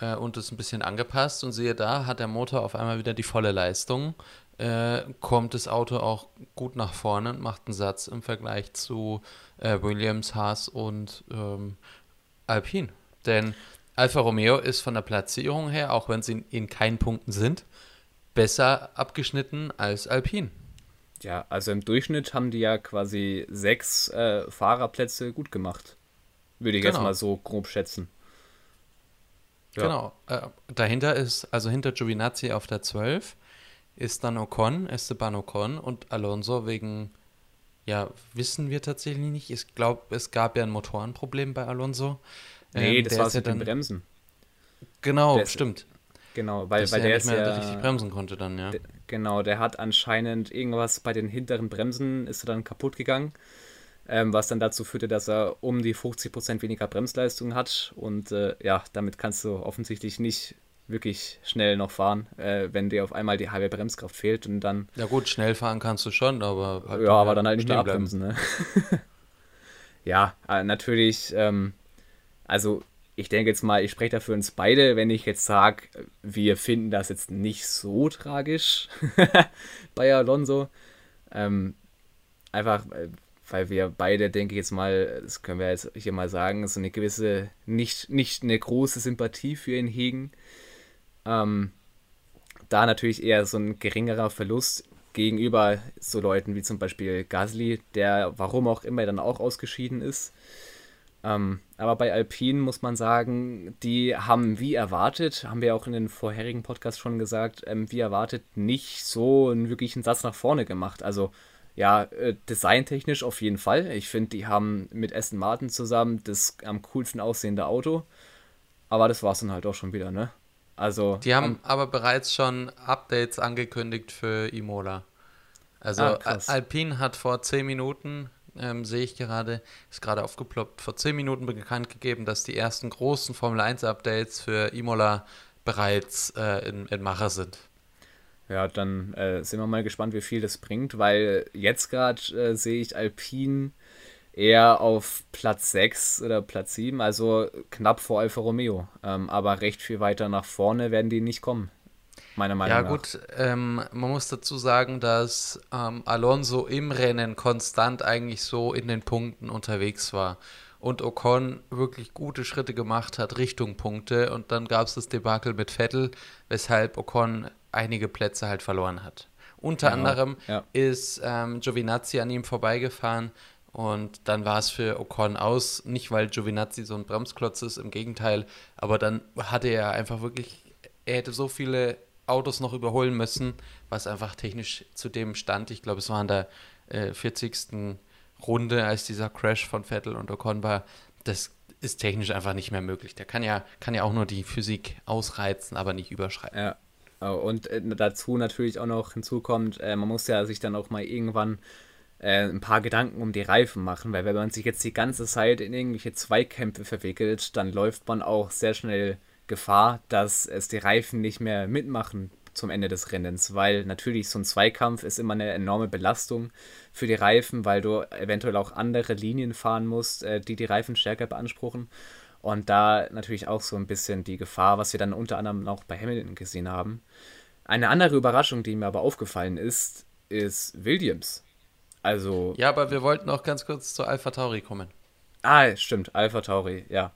äh, und es ein bisschen angepasst und siehe da, hat der Motor auf einmal wieder die volle Leistung, äh, kommt das Auto auch gut nach vorne und macht einen Satz im Vergleich zu äh, Williams, Haas und ähm, Alpine. Denn Alfa Romeo ist von der Platzierung her, auch wenn sie in, in keinen Punkten sind, besser abgeschnitten als Alpine. Ja, also im Durchschnitt haben die ja quasi sechs äh, Fahrerplätze gut gemacht. Würde ich genau. jetzt mal so grob schätzen. Ja. Genau. Äh, dahinter ist, also hinter Giovinazzi auf der 12 ist dann Ocon, Esteban Ocon und Alonso wegen, ja, wissen wir tatsächlich nicht. Ich glaube, es gab ja ein Motorenproblem bei Alonso. Nee, ähm, das war ja mit den Bremsen. Genau, der stimmt. Genau, weil, weil der nicht mehr ja, richtig bremsen konnte dann, ja. Genau, der hat anscheinend irgendwas bei den hinteren Bremsen ist er dann kaputt gegangen, ähm, was dann dazu führte, dass er um die 50% weniger Bremsleistung hat und äh, ja, damit kannst du offensichtlich nicht wirklich schnell noch fahren, äh, wenn dir auf einmal die halbe Bremskraft fehlt und dann. Ja gut, schnell fahren kannst du schon, aber halt ja, aber dann halt nicht mehr abbremsen. Ne? ja, äh, natürlich. Ähm, also ich denke jetzt mal, ich spreche dafür uns beide, wenn ich jetzt sage, wir finden das jetzt nicht so tragisch bei Alonso. Ähm, einfach, weil wir beide, denke ich jetzt mal, das können wir jetzt hier mal sagen, so eine gewisse, nicht, nicht eine große Sympathie für ihn hegen. Ähm, da natürlich eher so ein geringerer Verlust gegenüber so Leuten wie zum Beispiel Gasly, der warum auch immer dann auch ausgeschieden ist. Ähm, aber bei Alpine muss man sagen, die haben wie erwartet, haben wir auch in den vorherigen Podcasts schon gesagt, ähm, wie erwartet nicht so einen wirklichen Satz nach vorne gemacht. Also ja, äh, designtechnisch auf jeden Fall. Ich finde, die haben mit Aston Martin zusammen das am coolsten aussehende Auto. Aber das war es dann halt auch schon wieder, ne? Also, die haben um, aber bereits schon Updates angekündigt für Imola. Also ah, Alpine hat vor 10 Minuten, ähm, sehe ich gerade, ist gerade aufgeploppt, vor 10 Minuten bekannt gegeben, dass die ersten großen Formel 1 Updates für Imola bereits äh, in, in Mache sind. Ja, dann äh, sind wir mal gespannt, wie viel das bringt, weil jetzt gerade äh, sehe ich Alpine eher auf Platz 6 oder Platz 7, also knapp vor Alfa Romeo. Ähm, aber recht viel weiter nach vorne werden die nicht kommen. Meiner Meinung ja, nach. Ja, gut, ähm, man muss dazu sagen, dass ähm, Alonso im Rennen konstant eigentlich so in den Punkten unterwegs war und Ocon wirklich gute Schritte gemacht hat Richtung Punkte und dann gab es das Debakel mit Vettel, weshalb Ocon einige Plätze halt verloren hat. Unter genau, anderem ja. ist ähm, Giovinazzi an ihm vorbeigefahren und dann war es für Ocon aus, nicht weil Giovinazzi so ein Bremsklotz ist, im Gegenteil, aber dann hatte er einfach wirklich, er hätte so viele Autos noch überholen müssen, was einfach technisch zu dem stand. Ich glaube, es war in der äh, 40. Runde, als dieser Crash von Vettel und Ocon war. Das ist technisch einfach nicht mehr möglich. Der kann ja, kann ja auch nur die Physik ausreizen, aber nicht überschreiten. Ja. Und äh, dazu natürlich auch noch hinzukommt, äh, man muss ja sich dann auch mal irgendwann äh, ein paar Gedanken um die Reifen machen, weil wenn man sich jetzt die ganze Zeit in irgendwelche Zweikämpfe verwickelt, dann läuft man auch sehr schnell Gefahr, dass es die Reifen nicht mehr mitmachen zum Ende des Rennens, weil natürlich so ein Zweikampf ist immer eine enorme Belastung für die Reifen, weil du eventuell auch andere Linien fahren musst, äh, die die Reifen stärker beanspruchen. Und da natürlich auch so ein bisschen die Gefahr, was wir dann unter anderem auch bei Hamilton gesehen haben. Eine andere Überraschung, die mir aber aufgefallen ist, ist Williams. Also. Ja, aber wir wollten auch ganz kurz zu Alpha Tauri kommen. Ah, stimmt, Alpha Tauri, ja.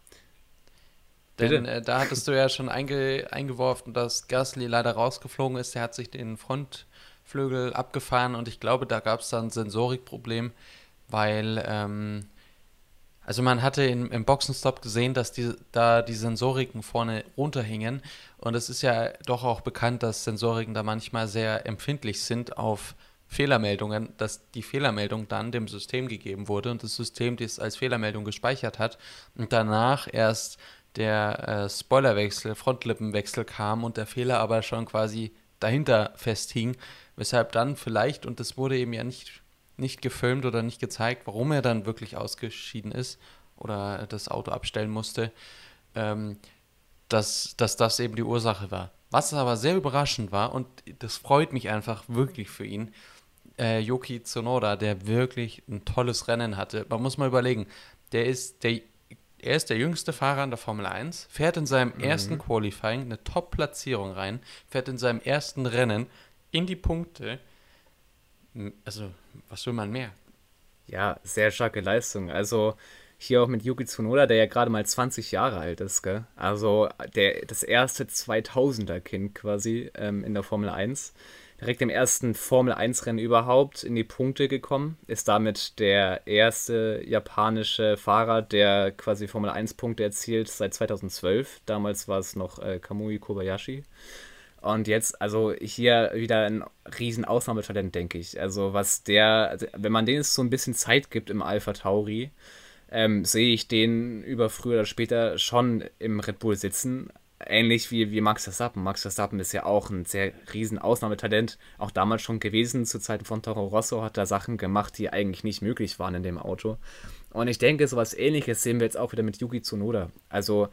Denn äh, da hattest du ja schon einge eingeworfen, dass Gasly leider rausgeflogen ist. Er hat sich den Frontflügel abgefahren und ich glaube, da gab es dann ein Sensorikproblem, weil, ähm, also man hatte in, im Boxenstopp gesehen, dass die, da die Sensoriken vorne runterhingen und es ist ja doch auch bekannt, dass Sensoriken da manchmal sehr empfindlich sind auf Fehlermeldungen, dass die Fehlermeldung dann dem System gegeben wurde und das System das als Fehlermeldung gespeichert hat und danach erst der äh, Spoilerwechsel, Frontlippenwechsel kam und der Fehler aber schon quasi dahinter festhing, weshalb dann vielleicht, und das wurde eben ja nicht, nicht gefilmt oder nicht gezeigt, warum er dann wirklich ausgeschieden ist oder das Auto abstellen musste, ähm, dass, dass das eben die Ursache war. Was aber sehr überraschend war, und das freut mich einfach wirklich für ihn, äh, Yoki Tsunoda, der wirklich ein tolles Rennen hatte. Man muss mal überlegen, der ist der, er ist der jüngste Fahrer in der Formel 1, fährt in seinem mhm. ersten Qualifying eine Top-Platzierung rein, fährt in seinem ersten Rennen in die Punkte. Also, was will man mehr? Ja, sehr starke Leistung. Also, hier auch mit Yuki Tsunoda, der ja gerade mal 20 Jahre alt ist, gell? Also der, das erste 2000er-Kind quasi ähm, in der Formel 1. Direkt im ersten Formel 1-Rennen überhaupt in die Punkte gekommen. Ist damit der erste japanische Fahrer, der quasi Formel 1-Punkte erzielt seit 2012. Damals war es noch äh, Kamui Kobayashi. Und jetzt, also hier wieder ein riesen Ausnahmetalent, denke ich. Also was der, also wenn man denen so ein bisschen Zeit gibt im Alpha Tauri, ähm, sehe ich den über früher oder später schon im Red Bull sitzen. Ähnlich wie, wie Max Verstappen. Max Verstappen ist ja auch ein sehr riesen Ausnahmetalent, auch damals schon gewesen. Zu Zeiten von Toro Rosso hat er Sachen gemacht, die eigentlich nicht möglich waren in dem Auto. Und ich denke, sowas ähnliches sehen wir jetzt auch wieder mit Yuki Tsunoda. Also,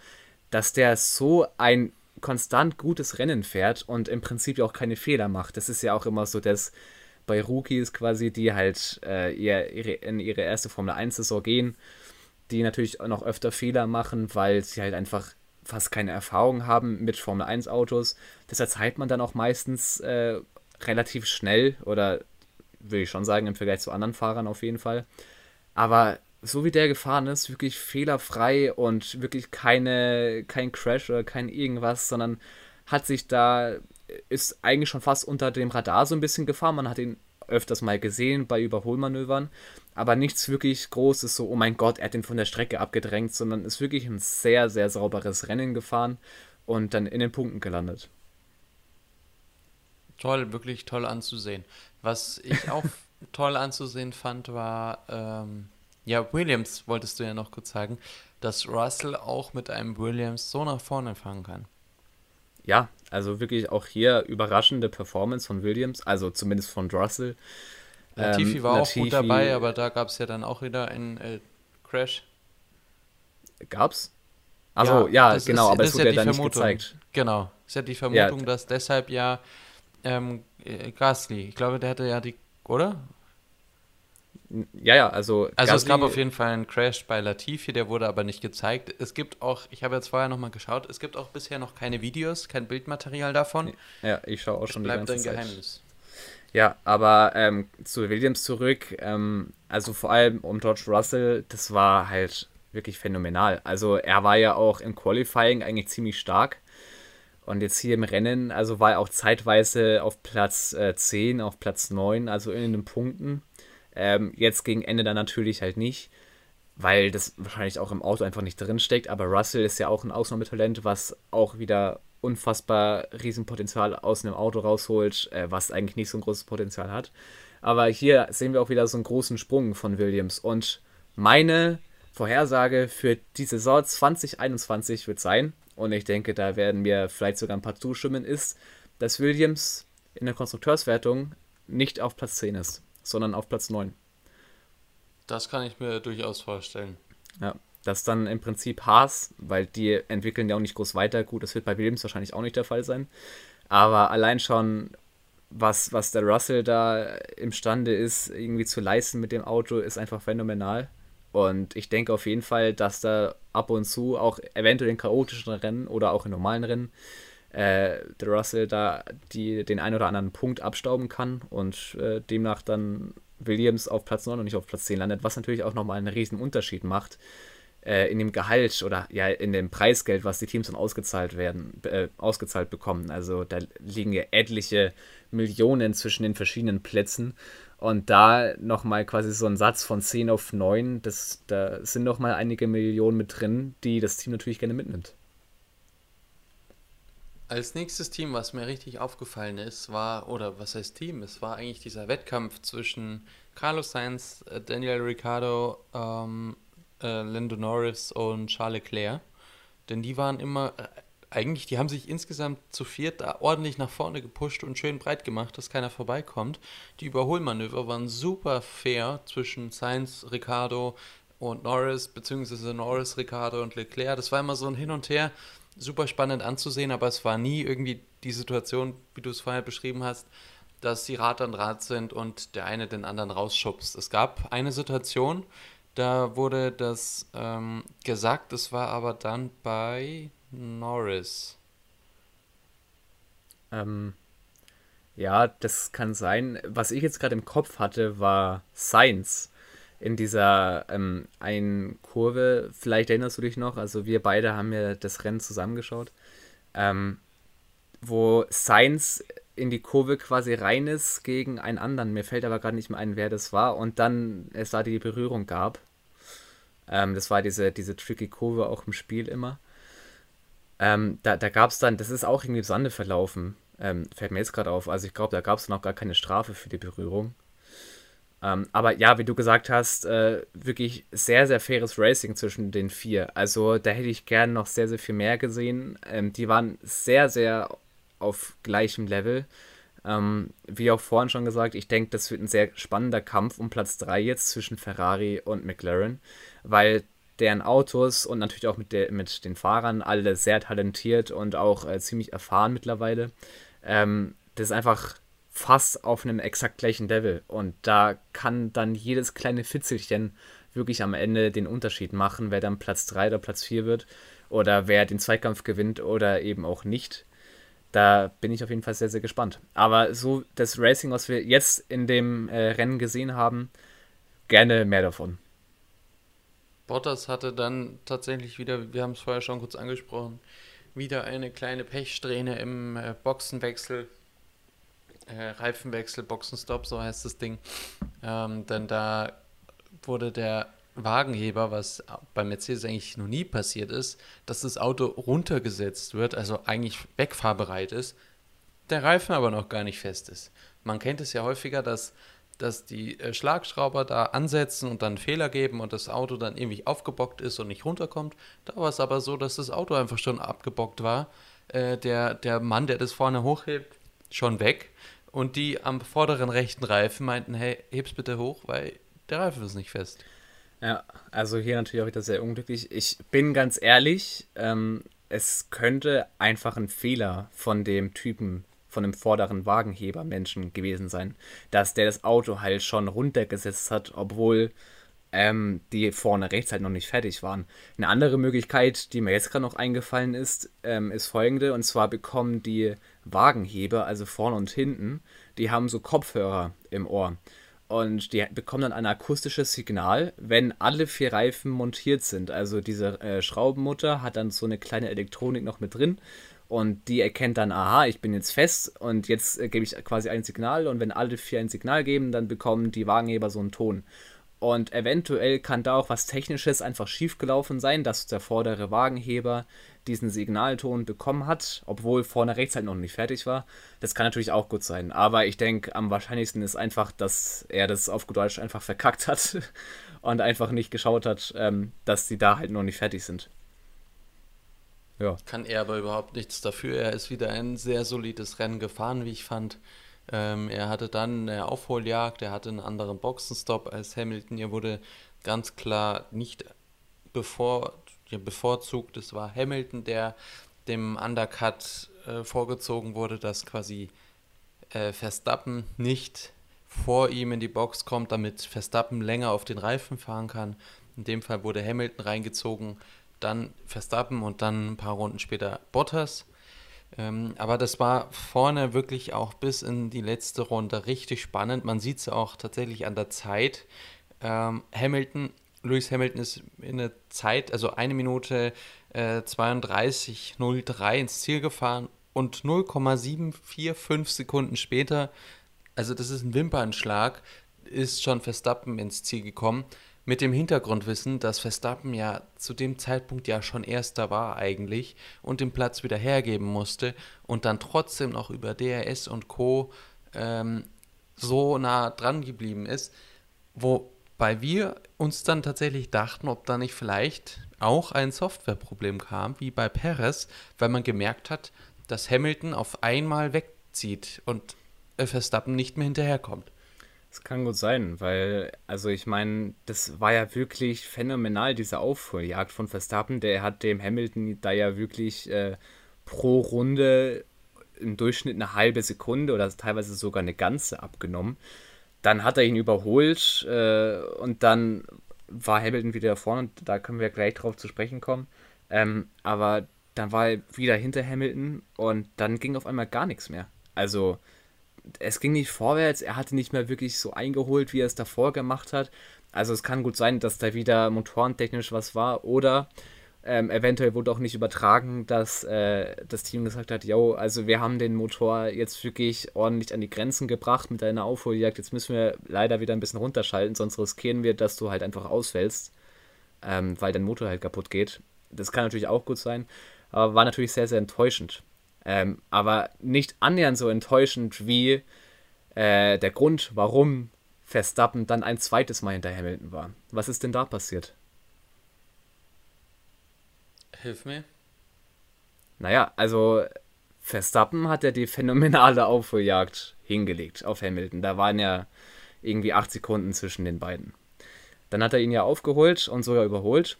dass der so ein konstant gutes Rennen fährt und im Prinzip auch keine Fehler macht. Das ist ja auch immer so das bei Rookies quasi, die halt äh, ihr, ihre, in ihre erste Formel 1-Saison gehen die natürlich noch öfter Fehler machen, weil sie halt einfach fast keine Erfahrung haben mit Formel 1 Autos. Das erzählt man dann auch meistens äh, relativ schnell oder würde ich schon sagen im Vergleich zu anderen Fahrern auf jeden Fall. Aber so wie der gefahren ist, wirklich fehlerfrei und wirklich keine, kein Crash oder kein irgendwas, sondern hat sich da, ist eigentlich schon fast unter dem Radar so ein bisschen gefahren. Man hat ihn öfters mal gesehen bei Überholmanövern, aber nichts wirklich Großes, so, oh mein Gott, er hat den von der Strecke abgedrängt, sondern ist wirklich ein sehr, sehr sauberes Rennen gefahren und dann in den Punkten gelandet. Toll, wirklich toll anzusehen. Was ich auch toll anzusehen fand, war, ähm, ja, Williams wolltest du ja noch kurz sagen, dass Russell auch mit einem Williams so nach vorne fahren kann. Ja, also wirklich auch hier überraschende Performance von Williams, also zumindest von Russell. Latifi ähm, war Latifi, auch gut dabei, aber da gab es ja dann auch wieder einen äh, Crash. Gab's? Also ja, ja genau, ist, aber es wurde ja, dann Vermutung. nicht gezeigt. Genau, ist ja die Vermutung, ja. dass deshalb ja ähm, äh, Gasly, ich glaube, der hatte ja die, oder? Ja, ja, also. Also Gasly, es gab auf jeden Fall einen Crash bei Latifi, der wurde aber nicht gezeigt. Es gibt auch, ich habe jetzt vorher nochmal geschaut, es gibt auch bisher noch keine Videos, kein Bildmaterial davon. Ja, ich schaue auch schon es bleibt die ganze ein. Geheimnis. Ja, aber ähm, zu Williams zurück, ähm, also vor allem um George Russell, das war halt wirklich phänomenal. Also er war ja auch im Qualifying eigentlich ziemlich stark. Und jetzt hier im Rennen, also war er auch zeitweise auf Platz äh, 10, auf Platz 9, also in den Punkten. Ähm, jetzt gegen Ende dann natürlich halt nicht, weil das wahrscheinlich auch im Auto einfach nicht drin steckt. Aber Russell ist ja auch ein Ausnahmetalent, was auch wieder unfassbar Riesenpotenzial aus einem Auto rausholt, äh, was eigentlich nicht so ein großes Potenzial hat. Aber hier sehen wir auch wieder so einen großen Sprung von Williams. Und meine Vorhersage für die Saison 2021 wird sein, und ich denke, da werden mir vielleicht sogar ein paar zustimmen, ist, dass Williams in der Konstrukteurswertung nicht auf Platz 10 ist sondern auf Platz 9. Das kann ich mir durchaus vorstellen. Ja, das dann im Prinzip Haas, weil die entwickeln ja auch nicht groß weiter. Gut, das wird bei Williams wahrscheinlich auch nicht der Fall sein. Aber allein schon, was, was der Russell da imstande ist, irgendwie zu leisten mit dem Auto, ist einfach phänomenal. Und ich denke auf jeden Fall, dass da ab und zu auch eventuell in chaotischen Rennen oder auch in normalen Rennen äh, der Russell da die, den einen oder anderen Punkt abstauben kann und äh, demnach dann Williams auf Platz 9 und nicht auf Platz 10 landet, was natürlich auch nochmal einen riesen Unterschied macht äh, in dem Gehalt oder ja in dem Preisgeld, was die Teams dann ausgezahlt werden, äh, ausgezahlt bekommen. Also da liegen ja etliche Millionen zwischen den verschiedenen Plätzen. Und da nochmal quasi so ein Satz von 10 auf 9, das, da sind nochmal einige Millionen mit drin, die das Team natürlich gerne mitnimmt. Als nächstes Team, was mir richtig aufgefallen ist, war, oder was heißt Team? Es war eigentlich dieser Wettkampf zwischen Carlos Sainz, äh, Daniel Ricciardo, ähm, äh, Lando Norris und Charles Leclerc. Denn die waren immer, äh, eigentlich, die haben sich insgesamt zu viert da ordentlich nach vorne gepusht und schön breit gemacht, dass keiner vorbeikommt. Die Überholmanöver waren super fair zwischen Sainz, Ricciardo und Norris, beziehungsweise Norris, Ricciardo und Leclerc. Das war immer so ein Hin und Her super spannend anzusehen, aber es war nie irgendwie die Situation, wie du es vorher beschrieben hast, dass sie Rad an Rad sind und der eine den anderen rausschubst. Es gab eine Situation, da wurde das ähm, gesagt, das war aber dann bei Norris. Ähm, ja, das kann sein. Was ich jetzt gerade im Kopf hatte, war Science in dieser ähm, einen Kurve, vielleicht erinnerst du dich noch, also wir beide haben ja das Rennen zusammengeschaut, ähm, wo Sainz in die Kurve quasi rein ist gegen einen anderen. Mir fällt aber gerade nicht mehr ein, wer das war. Und dann es da die Berührung gab. Ähm, das war diese, diese tricky Kurve auch im Spiel immer. Ähm, da da gab es dann, das ist auch irgendwie im Sande verlaufen. Ähm, fällt mir jetzt gerade auf. Also ich glaube, da gab es noch gar keine Strafe für die Berührung. Ähm, aber ja, wie du gesagt hast, äh, wirklich sehr, sehr faires Racing zwischen den vier. Also da hätte ich gern noch sehr, sehr viel mehr gesehen. Ähm, die waren sehr, sehr auf gleichem Level. Ähm, wie auch vorhin schon gesagt, ich denke, das wird ein sehr spannender Kampf um Platz 3 jetzt zwischen Ferrari und McLaren, weil deren Autos und natürlich auch mit, der, mit den Fahrern alle sehr talentiert und auch äh, ziemlich erfahren mittlerweile. Ähm, das ist einfach fast auf einem exakt gleichen Level. Und da kann dann jedes kleine Fitzelchen wirklich am Ende den Unterschied machen, wer dann Platz 3 oder Platz 4 wird oder wer den Zweikampf gewinnt oder eben auch nicht. Da bin ich auf jeden Fall sehr, sehr gespannt. Aber so das Racing, was wir jetzt in dem äh, Rennen gesehen haben, gerne mehr davon. Bottas hatte dann tatsächlich wieder, wir haben es vorher schon kurz angesprochen, wieder eine kleine Pechsträhne im äh, Boxenwechsel äh, Reifenwechsel, Boxenstopp, so heißt das Ding. Ähm, denn da wurde der Wagenheber, was bei Mercedes eigentlich noch nie passiert ist, dass das Auto runtergesetzt wird, also eigentlich wegfahrbereit ist, der Reifen aber noch gar nicht fest ist. Man kennt es ja häufiger, dass, dass die äh, Schlagschrauber da ansetzen und dann Fehler geben und das Auto dann irgendwie aufgebockt ist und nicht runterkommt. Da war es aber so, dass das Auto einfach schon abgebockt war. Äh, der, der Mann, der das vorne hochhebt, schon weg und die am vorderen rechten Reifen meinten, hey, heb's bitte hoch, weil der Reifen ist nicht fest. Ja, also hier natürlich auch wieder sehr unglücklich. Ich bin ganz ehrlich, ähm, es könnte einfach ein Fehler von dem Typen, von dem vorderen Wagenheber-Menschen gewesen sein, dass der das Auto halt schon runtergesetzt hat, obwohl ähm, die vorne rechts halt noch nicht fertig waren. Eine andere Möglichkeit, die mir jetzt gerade noch eingefallen ist, ähm, ist folgende, und zwar bekommen die Wagenheber, also vorne und hinten, die haben so Kopfhörer im Ohr. Und die bekommen dann ein akustisches Signal, wenn alle vier Reifen montiert sind. Also diese äh, Schraubenmutter hat dann so eine kleine Elektronik noch mit drin und die erkennt dann, aha, ich bin jetzt fest und jetzt äh, gebe ich quasi ein Signal und wenn alle vier ein Signal geben, dann bekommen die Wagenheber so einen Ton. Und eventuell kann da auch was Technisches einfach schiefgelaufen sein, dass der vordere Wagenheber diesen Signalton bekommen hat, obwohl vorne rechts halt noch nicht fertig war. Das kann natürlich auch gut sein. Aber ich denke, am wahrscheinlichsten ist einfach, dass er das auf gut Deutsch einfach verkackt hat und einfach nicht geschaut hat, ähm, dass die da halt noch nicht fertig sind. Ja. Kann er aber überhaupt nichts dafür. Er ist wieder ein sehr solides Rennen gefahren, wie ich fand. Ähm, er hatte dann eine Aufholjagd, er hatte einen anderen Boxenstopp als Hamilton. Er wurde ganz klar nicht bevor, ja, bevorzugt. Es war Hamilton, der dem Undercut äh, vorgezogen wurde, dass quasi äh, Verstappen nicht vor ihm in die Box kommt, damit Verstappen länger auf den Reifen fahren kann. In dem Fall wurde Hamilton reingezogen, dann Verstappen und dann ein paar Runden später Bottas. Ähm, aber das war vorne wirklich auch bis in die letzte Runde richtig spannend. Man sieht es auch tatsächlich an der Zeit. Ähm, Hamilton, Lewis Hamilton ist in der Zeit, also eine Minute äh, 32,03 ins Ziel gefahren und 0,745 Sekunden später, also das ist ein Wimpernschlag, ist schon Verstappen ins Ziel gekommen mit dem Hintergrundwissen, dass Verstappen ja zu dem Zeitpunkt ja schon erster war eigentlich und den Platz wieder hergeben musste und dann trotzdem noch über DRS und Co. Ähm, so nah dran geblieben ist, wobei wir uns dann tatsächlich dachten, ob da nicht vielleicht auch ein Softwareproblem kam, wie bei Perez, weil man gemerkt hat, dass Hamilton auf einmal wegzieht und Verstappen nicht mehr hinterherkommt. Das kann gut sein, weil, also ich meine, das war ja wirklich phänomenal, diese Aufholjagd von Verstappen. Der hat dem Hamilton da ja wirklich äh, pro Runde im Durchschnitt eine halbe Sekunde oder teilweise sogar eine ganze abgenommen. Dann hat er ihn überholt äh, und dann war Hamilton wieder vorne und da können wir gleich drauf zu sprechen kommen. Ähm, aber dann war er wieder hinter Hamilton und dann ging auf einmal gar nichts mehr. Also es ging nicht vorwärts, er hatte nicht mehr wirklich so eingeholt, wie er es davor gemacht hat. Also es kann gut sein, dass da wieder motorentechnisch was war oder ähm, eventuell wurde auch nicht übertragen, dass äh, das Team gesagt hat, yo, also wir haben den Motor jetzt wirklich ordentlich an die Grenzen gebracht mit deiner Aufholjagd. Jetzt müssen wir leider wieder ein bisschen runterschalten, sonst riskieren wir, dass du halt einfach ausfällst, ähm, weil dein Motor halt kaputt geht. Das kann natürlich auch gut sein, aber war natürlich sehr, sehr enttäuschend. Ähm, aber nicht annähernd so enttäuschend wie äh, der Grund, warum Verstappen dann ein zweites Mal hinter Hamilton war. Was ist denn da passiert? Hilf mir. Naja, also Verstappen hat ja die phänomenale Aufholjagd hingelegt auf Hamilton. Da waren ja irgendwie acht Sekunden zwischen den beiden. Dann hat er ihn ja aufgeholt und sogar überholt.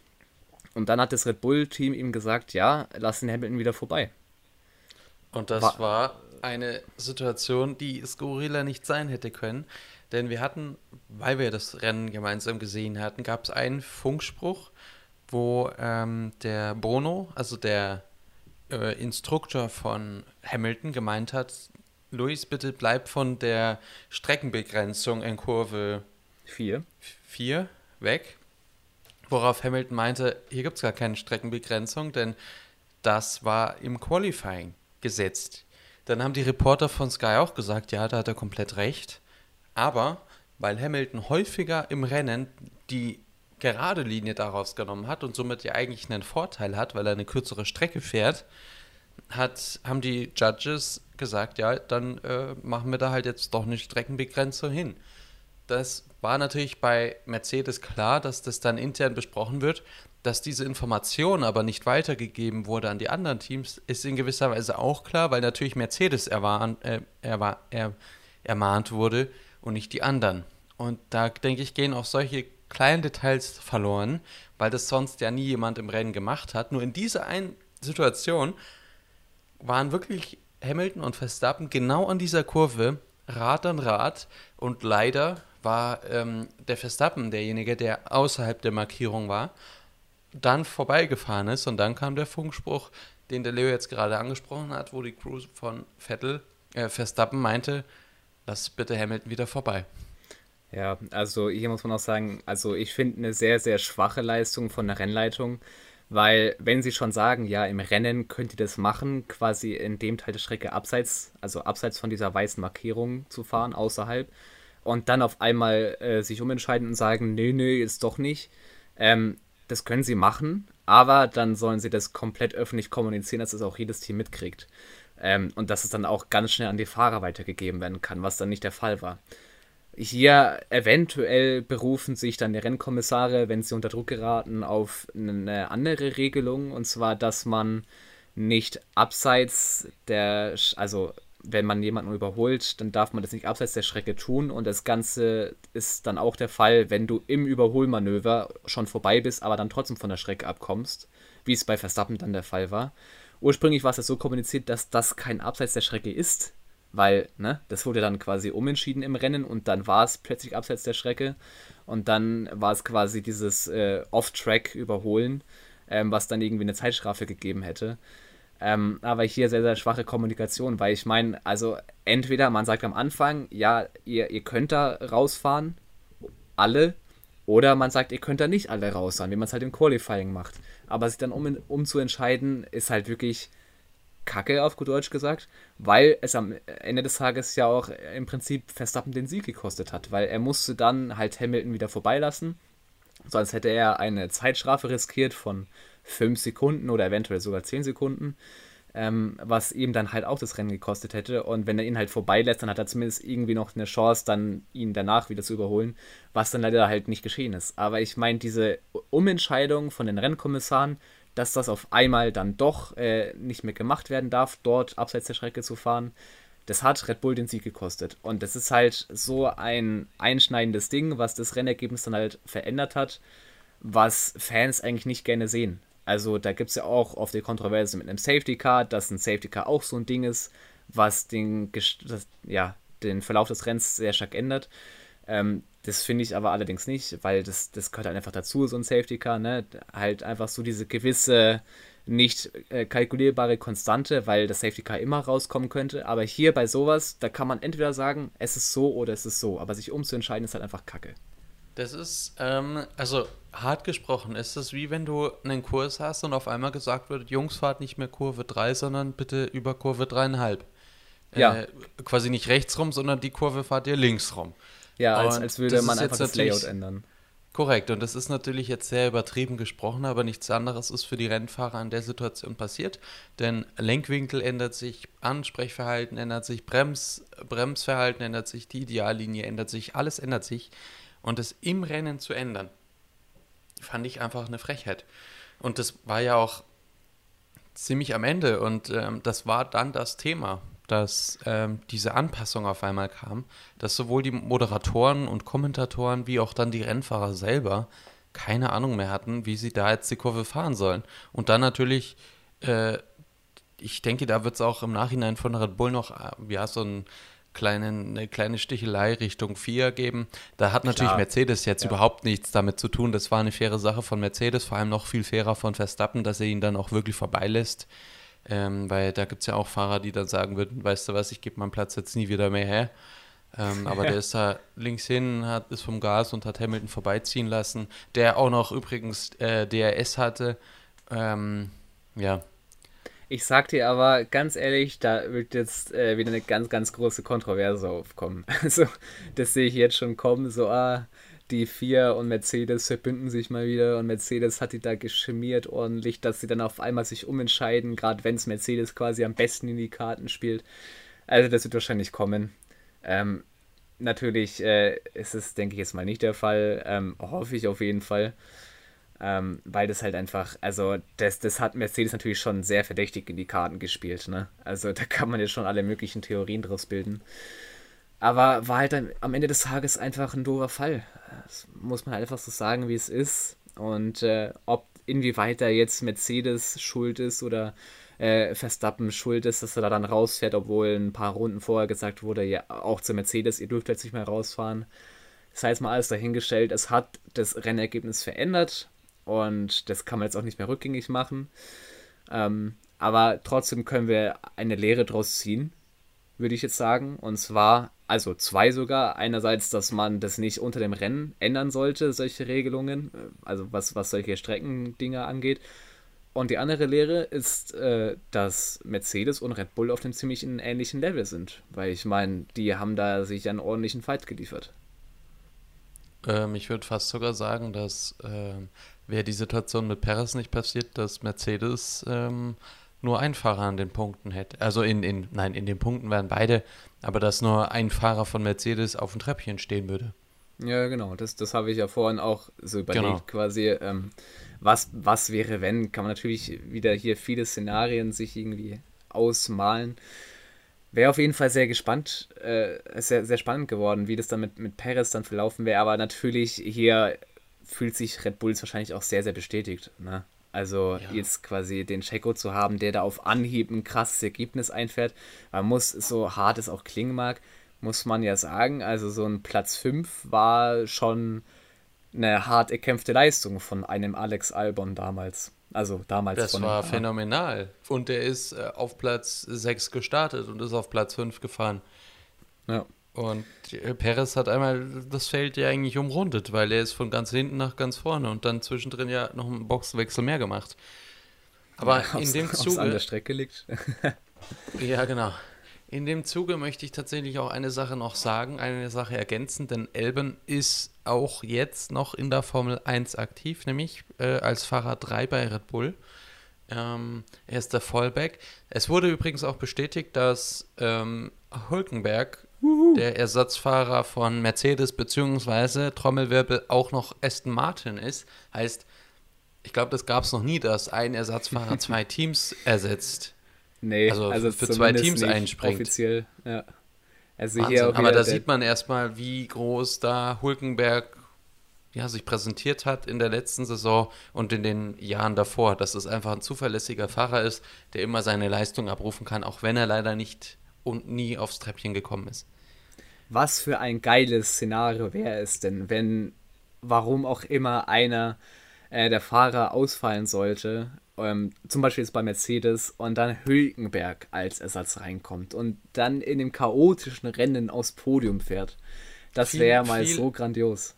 Und dann hat das Red Bull-Team ihm gesagt, ja, lass den Hamilton wieder vorbei. Und das war, war eine Situation, die skurriler nicht sein hätte können. Denn wir hatten, weil wir das Rennen gemeinsam gesehen hatten, gab es einen Funkspruch wo ähm, der Bono, also der äh, Instruktor von Hamilton, gemeint hat, Luis, bitte bleib von der Streckenbegrenzung in Kurve 4 weg. Worauf Hamilton meinte, hier gibt es gar keine Streckenbegrenzung, denn das war im Qualifying gesetzt. Dann haben die Reporter von Sky auch gesagt, ja, da hat er komplett recht. Aber weil Hamilton häufiger im Rennen die gerade Linie daraus genommen hat und somit ja eigentlich einen Vorteil hat, weil er eine kürzere Strecke fährt, hat, haben die Judges gesagt, ja, dann äh, machen wir da halt jetzt doch eine Streckenbegrenzung hin. Das war natürlich bei Mercedes klar, dass das dann intern besprochen wird. Dass diese Information aber nicht weitergegeben wurde an die anderen Teams, ist in gewisser Weise auch klar, weil natürlich Mercedes erwarnt, äh, erwar er, ermahnt wurde und nicht die anderen. Und da denke ich, gehen auch solche kleinen Details verloren, weil das sonst ja nie jemand im Rennen gemacht hat. Nur in dieser einen Situation waren wirklich Hamilton und Verstappen genau an dieser Kurve Rad an Rad und leider war ähm, der Verstappen derjenige, der außerhalb der Markierung war, dann vorbeigefahren ist. Und dann kam der Funkspruch, den der Leo jetzt gerade angesprochen hat, wo die Crew von Vettel, äh, Verstappen meinte, lass bitte Hamilton wieder vorbei. Ja, also hier muss man auch sagen, also ich finde eine sehr, sehr schwache Leistung von der Rennleitung, weil wenn sie schon sagen, ja, im Rennen könnt ihr das machen, quasi in dem Teil der Strecke abseits, also abseits von dieser weißen Markierung zu fahren, außerhalb, und dann auf einmal äh, sich umentscheiden und sagen, nee, nee, ist doch nicht, ähm, das können sie machen, aber dann sollen sie das komplett öffentlich kommunizieren, dass es das auch jedes Team mitkriegt. Ähm, und dass es dann auch ganz schnell an die Fahrer weitergegeben werden kann, was dann nicht der Fall war. Hier eventuell berufen sich dann die Rennkommissare, wenn sie unter Druck geraten, auf eine andere Regelung, und zwar, dass man nicht abseits der, also wenn man jemanden überholt, dann darf man das nicht abseits der Strecke tun. Und das Ganze ist dann auch der Fall, wenn du im Überholmanöver schon vorbei bist, aber dann trotzdem von der Strecke abkommst, wie es bei Verstappen dann der Fall war. Ursprünglich war es ja so kommuniziert, dass das kein Abseits der Strecke ist, weil, ne, das wurde dann quasi umentschieden im Rennen und dann war es plötzlich abseits der Strecke und dann war es quasi dieses äh, Off-Track überholen, ähm, was dann irgendwie eine Zeitstrafe gegeben hätte. Ähm, aber hier sehr, sehr schwache Kommunikation, weil ich meine, also entweder man sagt am Anfang, ja, ihr, ihr könnt da rausfahren, alle, oder man sagt, ihr könnt da nicht alle rausfahren, wie man es halt im Qualifying macht. Aber sich dann um, um zu entscheiden, ist halt wirklich Kacke, auf gut Deutsch gesagt, weil es am Ende des Tages ja auch im Prinzip Verstappen den Sieg gekostet hat, weil er musste dann halt Hamilton wieder vorbeilassen, sonst hätte er eine Zeitstrafe riskiert von 5 Sekunden oder eventuell sogar 10 Sekunden, ähm, was ihm dann halt auch das Rennen gekostet hätte und wenn er ihn halt vorbeilässt, dann hat er zumindest irgendwie noch eine Chance, dann ihn danach wieder zu überholen, was dann leider halt nicht geschehen ist. Aber ich meine, diese Umentscheidung von den Rennkommissaren, dass das auf einmal dann doch äh, nicht mehr gemacht werden darf, dort abseits der Strecke zu fahren. Das hat Red Bull den Sieg gekostet. Und das ist halt so ein einschneidendes Ding, was das Rennergebnis dann halt verändert hat, was Fans eigentlich nicht gerne sehen. Also da gibt es ja auch oft die Kontroverse mit einem Safety Car, dass ein Safety Car auch so ein Ding ist, was den, ja, den Verlauf des Rennens sehr stark ändert. Ähm, das finde ich aber allerdings nicht, weil das, das gehört halt einfach dazu, so ein Safety Car, ne? Halt einfach so diese gewisse nicht äh, kalkulierbare Konstante, weil das Safety Car immer rauskommen könnte. Aber hier bei sowas, da kann man entweder sagen, es ist so oder es ist so. Aber sich umzuentscheiden ist halt einfach Kacke. Das ist, ähm, also hart gesprochen, ist es wie wenn du einen Kurs hast und auf einmal gesagt wird, Jungs, fahrt nicht mehr Kurve 3, sondern bitte über Kurve 3,5. Ja. Äh, quasi nicht rechts rum, sondern die Kurve fahrt ihr links rum. Ja, als, als würde man einfach das Layout ändern. Korrekt, und das ist natürlich jetzt sehr übertrieben gesprochen, aber nichts anderes ist für die Rennfahrer in der Situation passiert. Denn Lenkwinkel ändert sich, Ansprechverhalten ändert sich, Brems, Bremsverhalten ändert sich, die Ideallinie ändert sich, alles ändert sich. Und es im Rennen zu ändern, fand ich einfach eine Frechheit. Und das war ja auch ziemlich am Ende und ähm, das war dann das Thema dass ähm, diese Anpassung auf einmal kam, dass sowohl die Moderatoren und Kommentatoren wie auch dann die Rennfahrer selber keine Ahnung mehr hatten, wie sie da jetzt die Kurve fahren sollen. Und dann natürlich, äh, ich denke, da wird es auch im Nachhinein von Red Bull noch, äh, ja, so ein kleinen, eine kleine Stichelei Richtung 4 geben. Da hat natürlich Klar. Mercedes jetzt ja. überhaupt nichts damit zu tun. Das war eine faire Sache von Mercedes, vor allem noch viel fairer von Verstappen, dass er ihn dann auch wirklich vorbeilässt. Ähm, weil da gibt es ja auch Fahrer, die dann sagen würden, weißt du was, ich gebe meinen Platz jetzt nie wieder mehr her. Ähm, aber der ist da links hin, hat, ist vom Gas und hat Hamilton vorbeiziehen lassen, der auch noch übrigens äh, DRS hatte. Ähm, ja. Ich sag dir aber ganz ehrlich, da wird jetzt äh, wieder eine ganz, ganz große Kontroverse aufkommen. Also, das sehe ich jetzt schon kommen, so, ah, äh, die 4 und Mercedes verbünden sich mal wieder und Mercedes hat die da geschmiert ordentlich, dass sie dann auf einmal sich umentscheiden, gerade wenn es Mercedes quasi am besten in die Karten spielt. Also das wird wahrscheinlich kommen. Ähm, natürlich äh, ist es, denke ich, jetzt mal nicht der Fall. Ähm, hoffe ich auf jeden Fall. Ähm, weil das halt einfach, also das, das hat Mercedes natürlich schon sehr verdächtig in die Karten gespielt. Ne? Also da kann man jetzt schon alle möglichen Theorien draus bilden. Aber war halt am Ende des Tages einfach ein doofer Fall. Das muss man halt einfach so sagen, wie es ist. Und äh, ob inwieweit da jetzt Mercedes schuld ist oder äh, Verstappen schuld ist, dass er da dann rausfährt, obwohl ein paar Runden vorher gesagt wurde, ja, auch zu Mercedes, ihr dürft jetzt nicht mehr rausfahren. Das heißt mal alles dahingestellt, es hat das Rennergebnis verändert und das kann man jetzt auch nicht mehr rückgängig machen. Ähm, aber trotzdem können wir eine Lehre draus ziehen, würde ich jetzt sagen. Und zwar, also zwei sogar. Einerseits, dass man das nicht unter dem Rennen ändern sollte, solche Regelungen, äh, also was, was solche Streckendinger angeht. Und die andere Lehre ist, äh, dass Mercedes und Red Bull auf einem ziemlich ähnlichen Level sind. Weil ich meine, die haben da sich einen ordentlichen Fight geliefert. Ähm, ich würde fast sogar sagen, dass ähm, wäre die Situation mit Perez nicht passiert, dass Mercedes ähm, nur ein Fahrer an den Punkten hätte. Also in, in, nein, in den Punkten wären beide, aber dass nur ein Fahrer von Mercedes auf dem Treppchen stehen würde. Ja, genau, das, das habe ich ja vorhin auch so überlegt, genau. quasi, ähm, was, was wäre, wenn, kann man natürlich wieder hier viele Szenarien sich irgendwie ausmalen. Wäre auf jeden Fall sehr gespannt, äh, sehr, sehr spannend geworden, wie das dann mit, mit Perez dann verlaufen wäre, aber natürlich hier fühlt sich Red Bulls wahrscheinlich auch sehr, sehr bestätigt. Ne? Also ja. jetzt quasi den Checo zu haben, der da auf Anhieb ein krasses Ergebnis einfährt. Man muss, so hart es auch klingen mag, muss man ja sagen, also so ein Platz 5 war schon eine hart erkämpfte Leistung von einem Alex Albon damals. Also damals. Das war phänomenal. Und der ist äh, auf Platz 6 gestartet und ist auf Platz 5 gefahren. Ja. Und Perez hat einmal das Feld ja eigentlich umrundet, weil er ist von ganz hinten nach ganz vorne und dann zwischendrin ja noch einen Boxenwechsel mehr gemacht. Aber ja, in dem Zuge. an der Strecke liegt. ja, genau. In dem Zuge möchte ich tatsächlich auch eine Sache noch sagen, eine Sache ergänzen, denn Elben ist auch jetzt noch in der Formel 1 aktiv, nämlich äh, als Fahrer 3 bei Red Bull. Ähm, er ist der Fallback. Es wurde übrigens auch bestätigt, dass ähm, Der Ersatzfahrer von Mercedes bzw. Trommelwirbel auch noch Aston Martin ist. Heißt, ich glaube, das gab es noch nie, dass ein Ersatzfahrer zwei Teams ersetzt. Nee, also, also für zwei Teams einspringt. Offiziell, ja. Also hier Aber da sieht man erstmal, wie groß da Hulkenberg ja, sich präsentiert hat in der letzten Saison und in den Jahren davor, dass es einfach ein zuverlässiger Fahrer ist, der immer seine Leistung abrufen kann, auch wenn er leider nicht und nie aufs Treppchen gekommen ist. Was für ein geiles Szenario wäre es denn, wenn, warum auch immer, einer äh, der Fahrer ausfallen sollte, ähm, zum Beispiel jetzt bei Mercedes, und dann Hülkenberg als Ersatz reinkommt und dann in dem chaotischen Rennen aufs Podium fährt. Das wäre mal so grandios.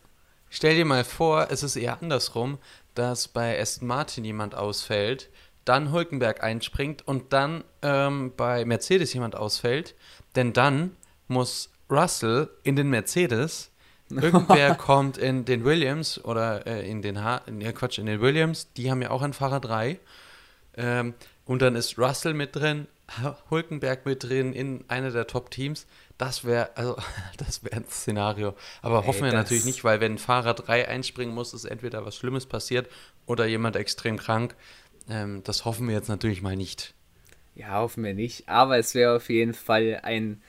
Stell dir mal vor, es ist eher andersrum, dass bei Aston Martin jemand ausfällt, dann Hulkenberg einspringt und dann ähm, bei Mercedes jemand ausfällt, denn dann muss Russell in den Mercedes, irgendwer kommt in den Williams oder äh, in den ha ja, Quatsch, in den Williams, die haben ja auch einen Fahrer 3. Ähm, und dann ist Russell mit drin, Hulkenberg mit drin in einer der Top-Teams. Das wäre, also, das wäre ein Szenario. Aber Ey, hoffen wir natürlich nicht, weil wenn Fahrer 3 einspringen muss, ist entweder was Schlimmes passiert oder jemand extrem krank. Ähm, das hoffen wir jetzt natürlich mal nicht. Ja, hoffen wir nicht. Aber es wäre auf jeden Fall ein,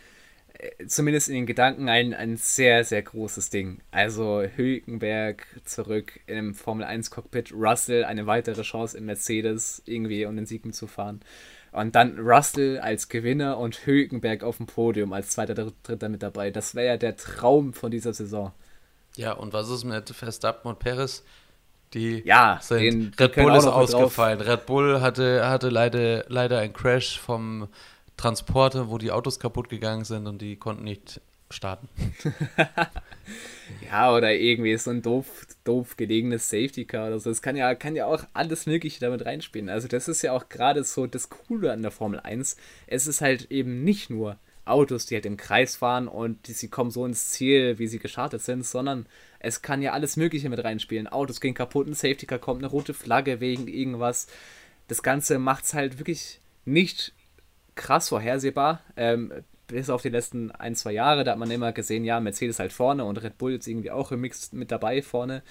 äh, zumindest in den Gedanken, ein, ein sehr, sehr großes Ding. Also Hülkenberg zurück im Formel 1 Cockpit, Russell eine weitere Chance in Mercedes irgendwie um den Sieg mitzufahren. Und dann Russell als Gewinner und Hülkenberg auf dem Podium als zweiter, dritter mit dabei. Das wäre ja der Traum von dieser Saison. Ja, und was ist mit Verstappen und Perez? Die ja, sind, Red Bull ist ausgefallen. Drauf. Red Bull hatte, hatte leider, leider einen Crash vom Transporter, wo die Autos kaputt gegangen sind und die konnten nicht starten. ja, oder irgendwie so ein doof, doof gelegenes Safety Car oder so. Das kann ja, kann ja auch alles Mögliche damit reinspielen. Also, das ist ja auch gerade so das Coole an der Formel 1. Es ist halt eben nicht nur Autos, die halt im Kreis fahren und die, sie kommen so ins Ziel, wie sie gestartet sind, sondern es kann ja alles Mögliche mit reinspielen. Autos gehen kaputt, ein Safety Car kommt, eine rote Flagge wegen irgendwas. Das Ganze macht es halt wirklich nicht krass vorhersehbar. Ähm, bis auf die letzten ein, zwei Jahre, da hat man immer gesehen, ja, Mercedes halt vorne und Red Bull jetzt irgendwie auch im Mix mit dabei vorne.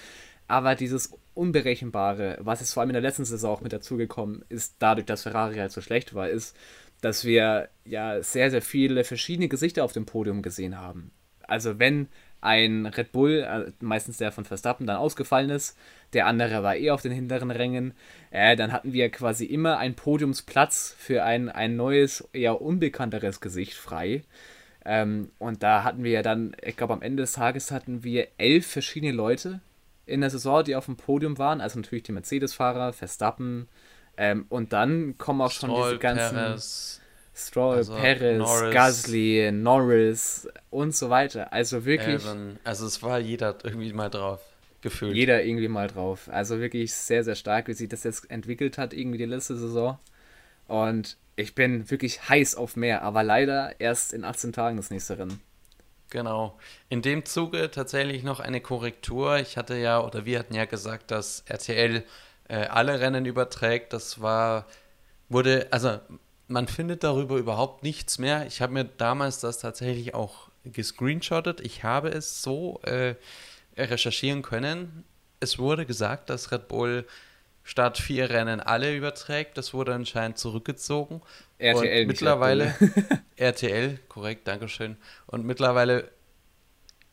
Aber dieses Unberechenbare, was es vor allem in der letzten Saison auch mit dazugekommen ist, dadurch, dass Ferrari halt so schlecht war, ist, dass wir ja sehr, sehr viele verschiedene Gesichter auf dem Podium gesehen haben. Also wenn ein Red Bull, äh, meistens der von Verstappen, dann ausgefallen ist, der andere war eh auf den hinteren Rängen, äh, dann hatten wir quasi immer einen Podiumsplatz für ein, ein neues, eher unbekannteres Gesicht frei. Ähm, und da hatten wir ja dann, ich glaube am Ende des Tages hatten wir elf verschiedene Leute in der Saison, die auf dem Podium waren, also natürlich die Mercedes-Fahrer, Verstappen, ähm, und dann kommen auch schon Stroll, diese ganzen Perez, Stroll, also Perez, Norris, Gasly, Norris und so weiter. Also wirklich. Evan. Also es war jeder irgendwie mal drauf. Gefühlt. Jeder irgendwie mal drauf. Also wirklich sehr, sehr stark, wie sich das jetzt entwickelt hat, irgendwie die letzte Saison. Und ich bin wirklich heiß auf mehr, aber leider erst in 18 Tagen das nächste Rennen. Genau. In dem Zuge tatsächlich noch eine Korrektur. Ich hatte ja, oder wir hatten ja gesagt, dass RTL äh, alle Rennen überträgt. Das war, wurde, also man findet darüber überhaupt nichts mehr. Ich habe mir damals das tatsächlich auch gescreenshottet. Ich habe es so äh, recherchieren können. Es wurde gesagt, dass Red Bull statt vier Rennen alle überträgt. Das wurde anscheinend zurückgezogen. RTL und mittlerweile RTL, korrekt, Dankeschön. Und mittlerweile,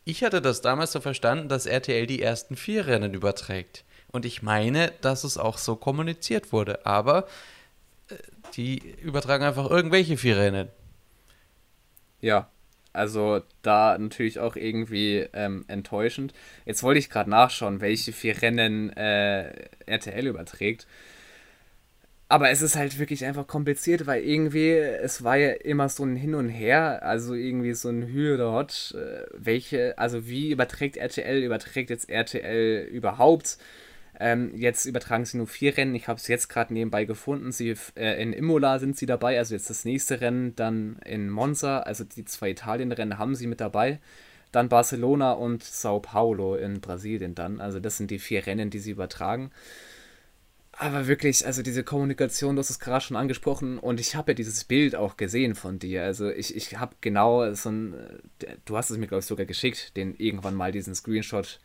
ich hatte das damals so verstanden, dass RTL die ersten vier Rennen überträgt. Und ich meine, dass es auch so kommuniziert wurde. Aber die übertragen einfach irgendwelche vier Rennen. Ja, also da natürlich auch irgendwie ähm, enttäuschend. Jetzt wollte ich gerade nachschauen, welche vier Rennen äh, RTL überträgt. Aber es ist halt wirklich einfach kompliziert, weil irgendwie, es war ja immer so ein Hin und Her, also irgendwie so ein Hü oder Hot, äh, welche, also wie überträgt RTL, überträgt jetzt RTL überhaupt? Ähm, jetzt übertragen sie nur vier Rennen. Ich habe es jetzt gerade nebenbei gefunden. Sie, äh, in Imola sind sie dabei, also jetzt das nächste Rennen, dann in Monza, also die zwei Italien-Rennen haben sie mit dabei. Dann Barcelona und Sao Paulo in Brasilien dann. Also das sind die vier Rennen, die sie übertragen. Aber wirklich, also diese Kommunikation, du hast es gerade schon angesprochen und ich habe ja dieses Bild auch gesehen von dir. Also ich, ich habe genau so ein, du hast es mir glaube ich sogar geschickt, den irgendwann mal diesen Screenshot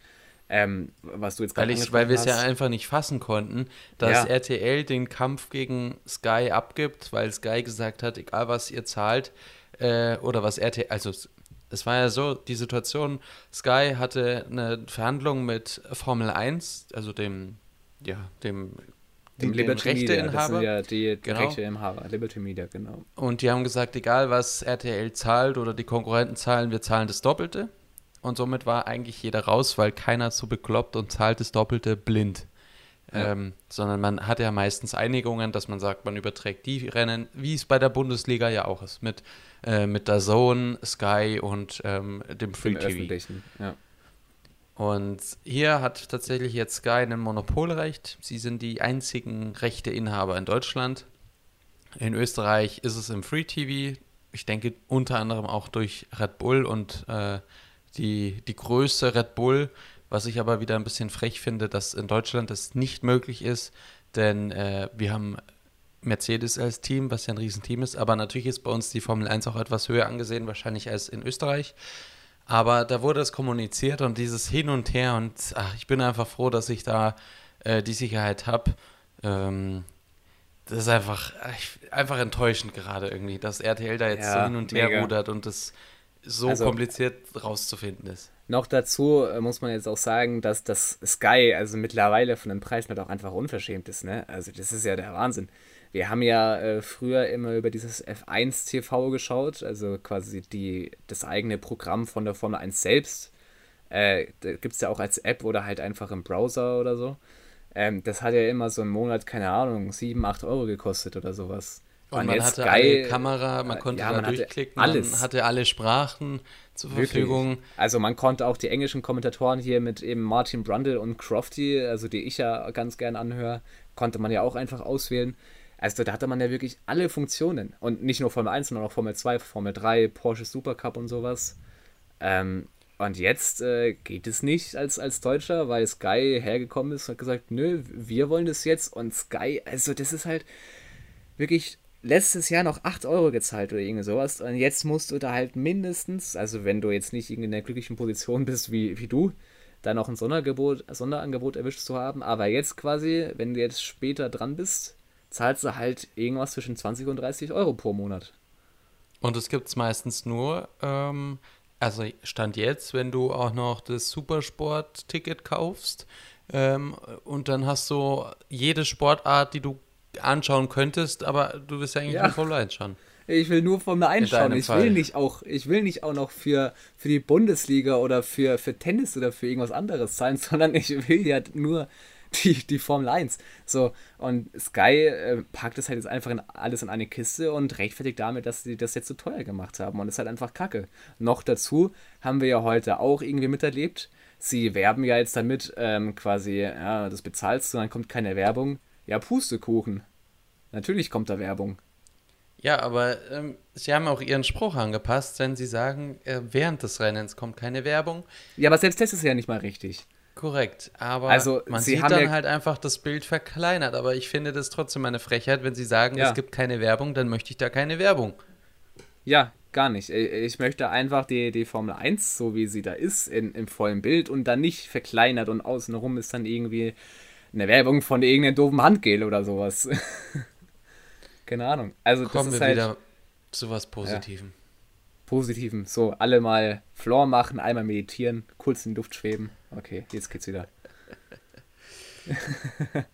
ähm, was du jetzt gerade Weil, weil wir es ja einfach nicht fassen konnten, dass ja. RTL den Kampf gegen Sky abgibt, weil Sky gesagt hat, egal was ihr zahlt, äh, oder was RTL, also es war ja so, die Situation, Sky hatte eine Verhandlung mit Formel 1, also dem, ja, dem dem Liberty Rechteinhaber. Das sind ja die genau. Rechteinhaber, Liberty Media, genau. Und die haben gesagt, egal was RTL zahlt oder die Konkurrenten zahlen, wir zahlen das Doppelte. Und somit war eigentlich jeder raus, weil keiner so bekloppt und zahlt das Doppelte blind. Ja. Ähm, sondern man hat ja meistens Einigungen, dass man sagt, man überträgt die Rennen, wie es bei der Bundesliga ja auch ist, mit, äh, mit der Zone, Sky und ähm, dem Free TV. Ja. Und hier hat tatsächlich jetzt Sky ein Monopolrecht. Sie sind die einzigen Rechteinhaber in Deutschland. In Österreich ist es im Free TV. Ich denke unter anderem auch durch Red Bull und äh, die, die Größe Red Bull, was ich aber wieder ein bisschen frech finde, dass in Deutschland das nicht möglich ist, denn äh, wir haben Mercedes als Team, was ja ein Riesenteam ist, aber natürlich ist bei uns die Formel 1 auch etwas höher angesehen, wahrscheinlich als in Österreich. Aber da wurde es kommuniziert und dieses Hin und Her und ach, ich bin einfach froh, dass ich da äh, die Sicherheit habe. Ähm, das ist einfach, einfach enttäuschend gerade irgendwie, dass RTL da jetzt ja, so hin und her mega. rudert und das so also, kompliziert rauszufinden ist. Noch dazu äh, muss man jetzt auch sagen, dass das Sky also mittlerweile von den Preisen halt auch einfach unverschämt ist. Ne? Also das ist ja der Wahnsinn. Wir haben ja äh, früher immer über dieses F1 TV geschaut, also quasi die, das eigene Programm von der Formel 1 selbst. Äh, da gibt es ja auch als App oder halt einfach im Browser oder so. Ähm, das hat ja immer so einen Monat, keine Ahnung, 7, 8 Euro gekostet oder sowas. Und, man hatte Sky, eine Kamera, man konnte ja, da man durchklicken, alles. man hatte alle Sprachen zur Verfügung. Wirklich. Also man konnte auch die englischen Kommentatoren hier mit eben Martin Brundle und Crofty, also die ich ja ganz gern anhöre, konnte man ja auch einfach auswählen. Also da hatte man ja wirklich alle Funktionen. Und nicht nur Formel 1, sondern auch Formel 2, Formel 3, Porsche Supercup und sowas. Ähm, und jetzt äh, geht es nicht als, als Deutscher, weil Sky hergekommen ist und hat gesagt, nö, wir wollen das jetzt. Und Sky, also das ist halt wirklich letztes Jahr noch 8 Euro gezahlt oder irgendwie sowas. Und jetzt musst du da halt mindestens, also wenn du jetzt nicht in der glücklichen Position bist wie, wie du, da noch ein Sonderangebot, Sonderangebot erwischt zu haben. Aber jetzt quasi, wenn du jetzt später dran bist, zahlst du halt irgendwas zwischen 20 und 30 Euro pro Monat. Und es gibt es meistens nur, ähm, also Stand jetzt, wenn du auch noch das Supersport-Ticket kaufst ähm, und dann hast du jede Sportart, die du anschauen könntest, aber du wirst ja eigentlich ja. nur Formel 1 schauen. Ich will nur Formel 1 schauen. Ich will nicht auch, ich will nicht auch noch für, für die Bundesliga oder für, für Tennis oder für irgendwas anderes zahlen, sondern ich will ja nur die, die Formel 1. So, und Sky äh, packt es halt jetzt einfach in, alles in eine Kiste und rechtfertigt damit, dass sie das jetzt so teuer gemacht haben. Und das ist halt einfach Kacke. Noch dazu haben wir ja heute auch irgendwie miterlebt. Sie werben ja jetzt damit, ähm, quasi, ja, das bezahlst du, dann kommt keine Werbung. Ja, Pustekuchen. Natürlich kommt da Werbung. Ja, aber ähm, sie haben auch ihren Spruch angepasst, wenn sie sagen, äh, während des Rennens kommt keine Werbung. Ja, aber selbst das ist ja nicht mal richtig. Korrekt, aber also, man sieht dann ja halt einfach das Bild verkleinert. Aber ich finde das trotzdem eine Frechheit, wenn sie sagen, ja. es gibt keine Werbung, dann möchte ich da keine Werbung. Ja, gar nicht. Ich möchte einfach die, die Formel 1, so wie sie da ist, in, im vollen Bild und dann nicht verkleinert und außenrum ist dann irgendwie eine Werbung von irgendeinem doofen Handgel oder sowas. keine Ahnung. Also Kommen das ist wir halt, wieder zu was Positivem. Ja. Positiven. So, alle mal Floor machen, einmal meditieren, kurz in die Luft schweben. Okay, jetzt geht's wieder.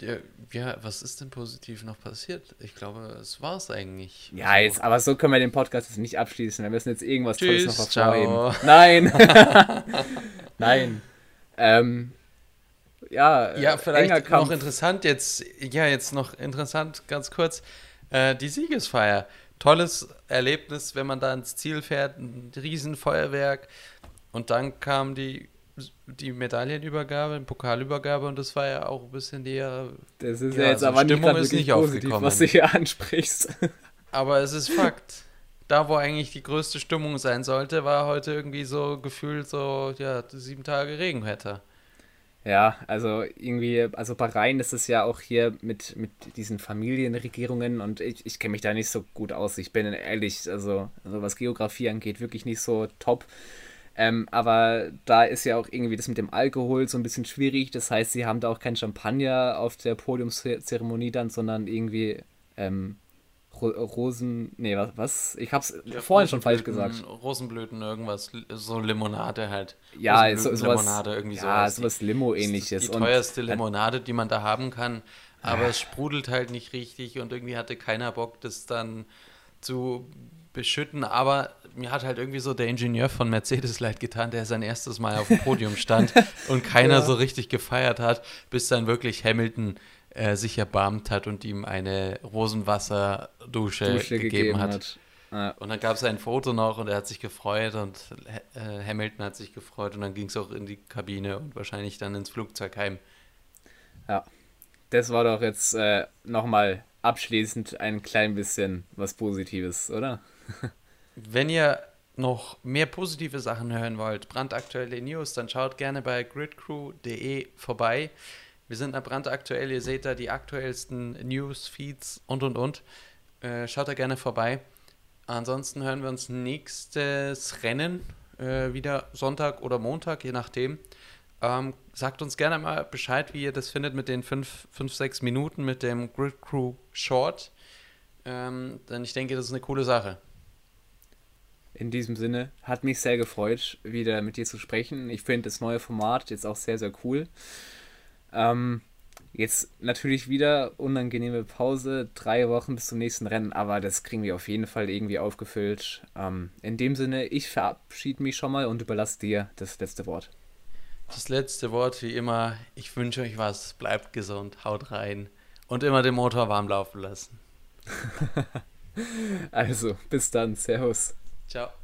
ja, ja, was ist denn positiv noch passiert? Ich glaube, es war es eigentlich. Ja, also, jetzt, aber so können wir den Podcast jetzt nicht abschließen. Wir müssen jetzt irgendwas Tschüss, Tolles noch hervorheben. Nein! Nein. Ähm, ja, ja, vielleicht noch interessant jetzt, ja, jetzt noch interessant, ganz kurz, äh, die Siegesfeier tolles Erlebnis, wenn man da ins Ziel fährt, ein Riesenfeuerwerk. Und dann kam die, die Medaillenübergabe, die Pokalübergabe und das war ja auch ein bisschen näher. Das ist ja, ja jetzt also aber Stimmung nicht, ist nicht positiv, aufgekommen. was du hier ansprichst. Aber es ist Fakt. Da, wo eigentlich die größte Stimmung sein sollte, war heute irgendwie so gefühlt so, ja, sieben Tage Regenwetter. Ja, also irgendwie, also Bahrain ist es ja auch hier mit, mit diesen Familienregierungen und ich, ich kenne mich da nicht so gut aus. Ich bin ehrlich, also, also was Geografie angeht, wirklich nicht so top. Ähm, aber da ist ja auch irgendwie das mit dem Alkohol so ein bisschen schwierig. Das heißt, sie haben da auch kein Champagner auf der Podiumszeremonie dann, sondern irgendwie ähm, Rosen, nee, was, was? Ich hab's ja, vorhin schon falsch gesagt. Rosenblüten, irgendwas, so Limonade halt. Ja, so, sowas, Limonade, irgendwie ja, sowas. sowas Limo-ähnliches. Die teuerste Limonade, die man da haben kann, aber es sprudelt halt nicht richtig und irgendwie hatte keiner Bock, das dann zu beschütten, aber mir hat halt irgendwie so der Ingenieur von Mercedes leid getan, der sein erstes Mal auf dem Podium stand und keiner ja. so richtig gefeiert hat, bis dann wirklich Hamilton äh, sich erbarmt hat und ihm eine Rosenwasserdusche gegeben, gegeben hat. hat. Ja. Und dann gab es ein Foto noch und er hat sich gefreut und äh, Hamilton hat sich gefreut und dann ging es auch in die Kabine und wahrscheinlich dann ins Flugzeug heim. Ja, das war doch jetzt äh, nochmal abschließend ein klein bisschen was Positives, oder? Wenn ihr noch mehr positive Sachen hören wollt, brandaktuelle News, dann schaut gerne bei gridcrew.de vorbei. Wir sind da brandaktuell, ihr seht da die aktuellsten News, Feeds und und und. Äh, schaut da gerne vorbei. Ansonsten hören wir uns nächstes Rennen äh, wieder Sonntag oder Montag, je nachdem. Ähm, sagt uns gerne mal Bescheid, wie ihr das findet mit den 5, 6 Minuten mit dem Grid Crew Short. Ähm, denn ich denke, das ist eine coole Sache. In diesem Sinne, hat mich sehr gefreut, wieder mit dir zu sprechen. Ich finde das neue Format jetzt auch sehr, sehr cool. Ähm, jetzt natürlich wieder unangenehme Pause, drei Wochen bis zum nächsten Rennen, aber das kriegen wir auf jeden Fall irgendwie aufgefüllt. Ähm, in dem Sinne, ich verabschiede mich schon mal und überlasse dir das letzte Wort. Das letzte Wort wie immer, ich wünsche euch was, bleibt gesund, haut rein und immer den Motor warm laufen lassen. also, bis dann, Servus. Ciao.